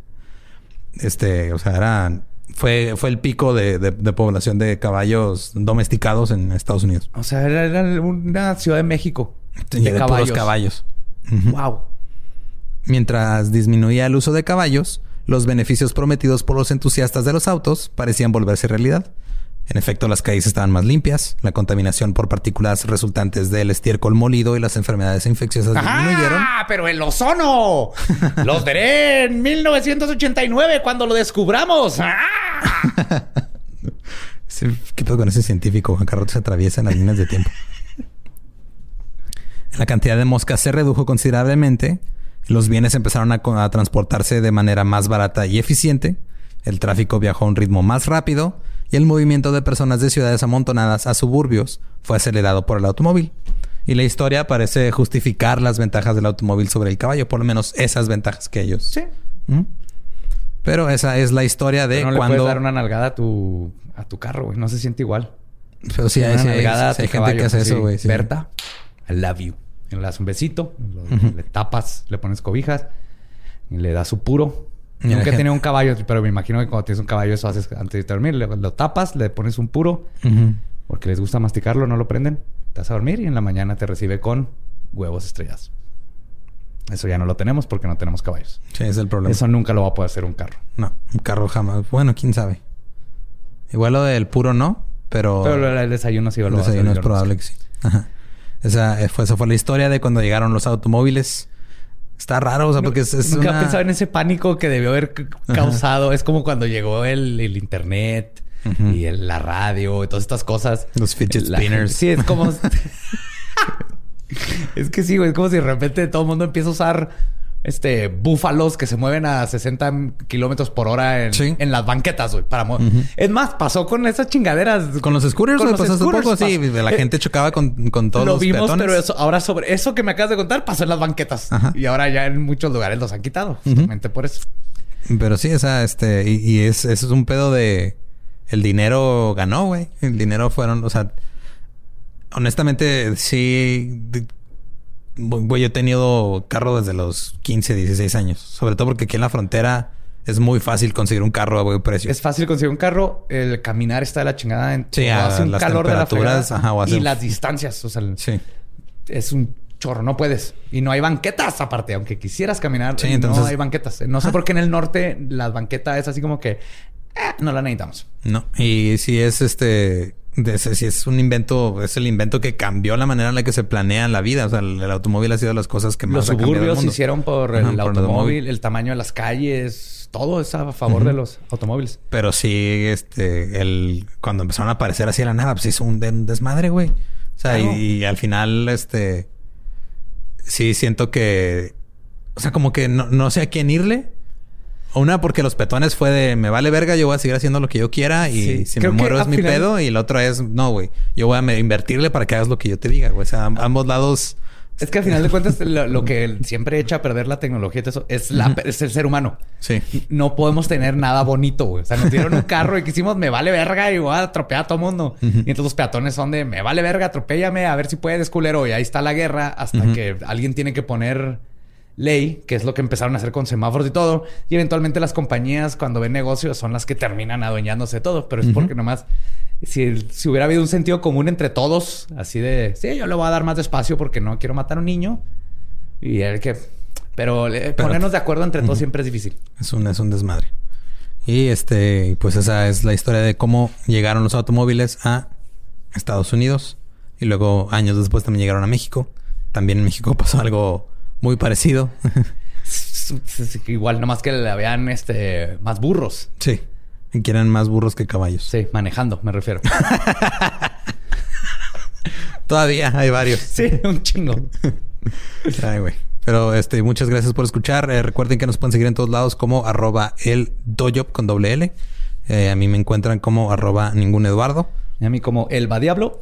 Este, o sea, era, fue, fue el pico de, de- de población de caballos domesticados en Estados Unidos. O sea, era, era una ciudad de México. Y de, puros caballos. Wow. Mientras disminuía el uso de caballos, los beneficios prometidos por los entusiastas de los autos parecían volverse realidad. En efecto, las calles estaban más limpias, la contaminación por partículas resultantes del estiércol molido y las enfermedades infecciosas disminuyeron. ¡Ah! Pero el ozono. Los veré en 1989 cuando lo descubramos. ¡Ah! (laughs) ¿Qué pedo con ese científico? Juan Carlos se atraviesa en las líneas de tiempo. La cantidad de moscas se redujo considerablemente. Los bienes empezaron a, transportarse de manera más barata y eficiente. El tráfico viajó a un ritmo más rápido y el movimiento de personas de ciudades amontonadas a suburbios fue acelerado por el automóvil. Y la historia parece justificar las ventajas del automóvil sobre el caballo, por lo menos esas ventajas que ellos. Sí. ¿Mm? Pero esa es la historia de Pero no le cuando. puedes dar una nalgada a tu, a tu carro, güey. No se siente igual. Pero sí, hay, sí sí gente que caballo, hace así, eso, güey. Berta, I love you. Le das un besito, lo- le tapas, le pones cobijas y le das su puro. Y Nunca he tenido un caballo, pero me imagino que cuando tienes un caballo eso haces antes de dormir. Le- lo tapas, le pones un puro porque les gusta masticarlo, no lo prenden. Te vas a dormir y en la mañana te recibe con huevos estrellados. Eso ya no lo tenemos porque no tenemos caballos. Sí, es el problema. Eso nunca lo va a poder hacer un carro. No, un carro jamás. Bueno, quién sabe. Igual lo del puro no, pero, Pero el desayuno sí lo el va a hacer. desayuno es probable que sí. Ajá. Esa eh, fue, esa fue la historia de cuando llegaron los automóviles. Está raro, o sea, porque es, es Nunca una... pensado en ese pánico que debió haber causado. Es como cuando llegó el, el internet y el- la radio y todas estas cosas. Los fidget La- spinners. Sí, es como. (laughs) (laughs) es que sí, güey. Es como si de repente todo el mundo empieza a usar este búfalos que se mueven a 60 kilómetros por hora en, Sí. en las banquetas, güey. Para. Es más, pasó con esas chingaderas. Con los scooters, Con los pasó scooters poco, sí. La Eh, gente chocaba con, con todos lo los vimos, peatones. pero eso, ahora sobre eso que me acabas de contar pasó en las banquetas. Ajá. Y ahora ya en muchos lugares los han quitado. Justamente por eso. Pero sí, esa, este... Y, y es, eso es un pedo de... El dinero ganó, güey. El dinero fueron... O sea... Honestamente, sí... Güey, yo he tenido carro desde los 15, 16 años. Sobre todo porque aquí en la frontera es muy fácil conseguir un carro a buen precio. Es fácil conseguir un carro. El caminar está de la chingada. En, Sí, hace un las calor de la fregada. ajá, o hace y las distancias. O sea, Sí. es un chorro. No puedes. Y no hay banquetas aparte. Aunque quisieras caminar, Sí, entonces- no hay banquetas. No sé por qué en el norte las banquetas es así como que... eh, no la necesitamos. No. Y si es este... de ese- si es un invento, es el invento que cambió la manera en la que se planea la vida. O sea, el, el automóvil ha sido de las cosas que más Los ha cambiado el suburbios se mundo. hicieron por Ajá, el por el automóvil, automóvil. el tamaño de las calles. Todo es a favor Ujú. de los automóviles. Pero sí, este, el, cuando empezaron a aparecer así de la nada, pues hizo un, un desmadre, güey. O sea, Claro. y, y al final, este, sí siento que, o sea, como que no, no sé a quién irle. Una, porque los petones fue de me vale verga, yo voy a seguir haciendo lo que yo quiera y Sí. si Creo me que muero es mi final- pedo. Y el otro es, no, güey, yo voy a invertirle para que hagas lo que yo te diga, güey. O sea, am- ambos lados. Es que al final de cuentas lo, lo que siempre echa a perder la tecnología y todo eso es, la, es el ser humano. Sí. No podemos tener nada bonito, güey. O sea, nos dieron un carro y quisimos me vale verga y voy a atropellar a todo mundo. Y entonces los peatones son de me vale verga, atropéllame, a ver si puedes, culero. Y ahí está la guerra hasta que alguien tiene que poner ley, que es lo que empezaron a hacer con semáforos y todo. Y eventualmente las compañías, cuando ven negocios, son las que terminan adueñándose de todo. Pero es porque nomás, si, si hubiera habido un sentido común entre todos, así de, sí, yo le voy a dar más despacio porque no quiero matar a un niño. Y el que... Pero, eh, Pero- ponernos de acuerdo entre todos siempre es difícil. Es un, es un desmadre. Y este, pues esa es la historia de cómo llegaron los automóviles a Estados Unidos. Y luego, años después, también llegaron a México. También en México pasó algo muy parecido. (laughs) Igual, nomás que le habían este, más burros. sí. Y que eran más burros que caballos. Sí, manejando, me refiero. (laughs) Todavía hay varios. sí, un chingo. (laughs) Ay, güey. Pero este, muchas gracias por escuchar. Eh, recuerden que nos pueden seguir en todos lados como arroba el doyop con doble L. Eh, a mí me encuentran como arroba ningún Eduardo. Y a mí como el va diablo.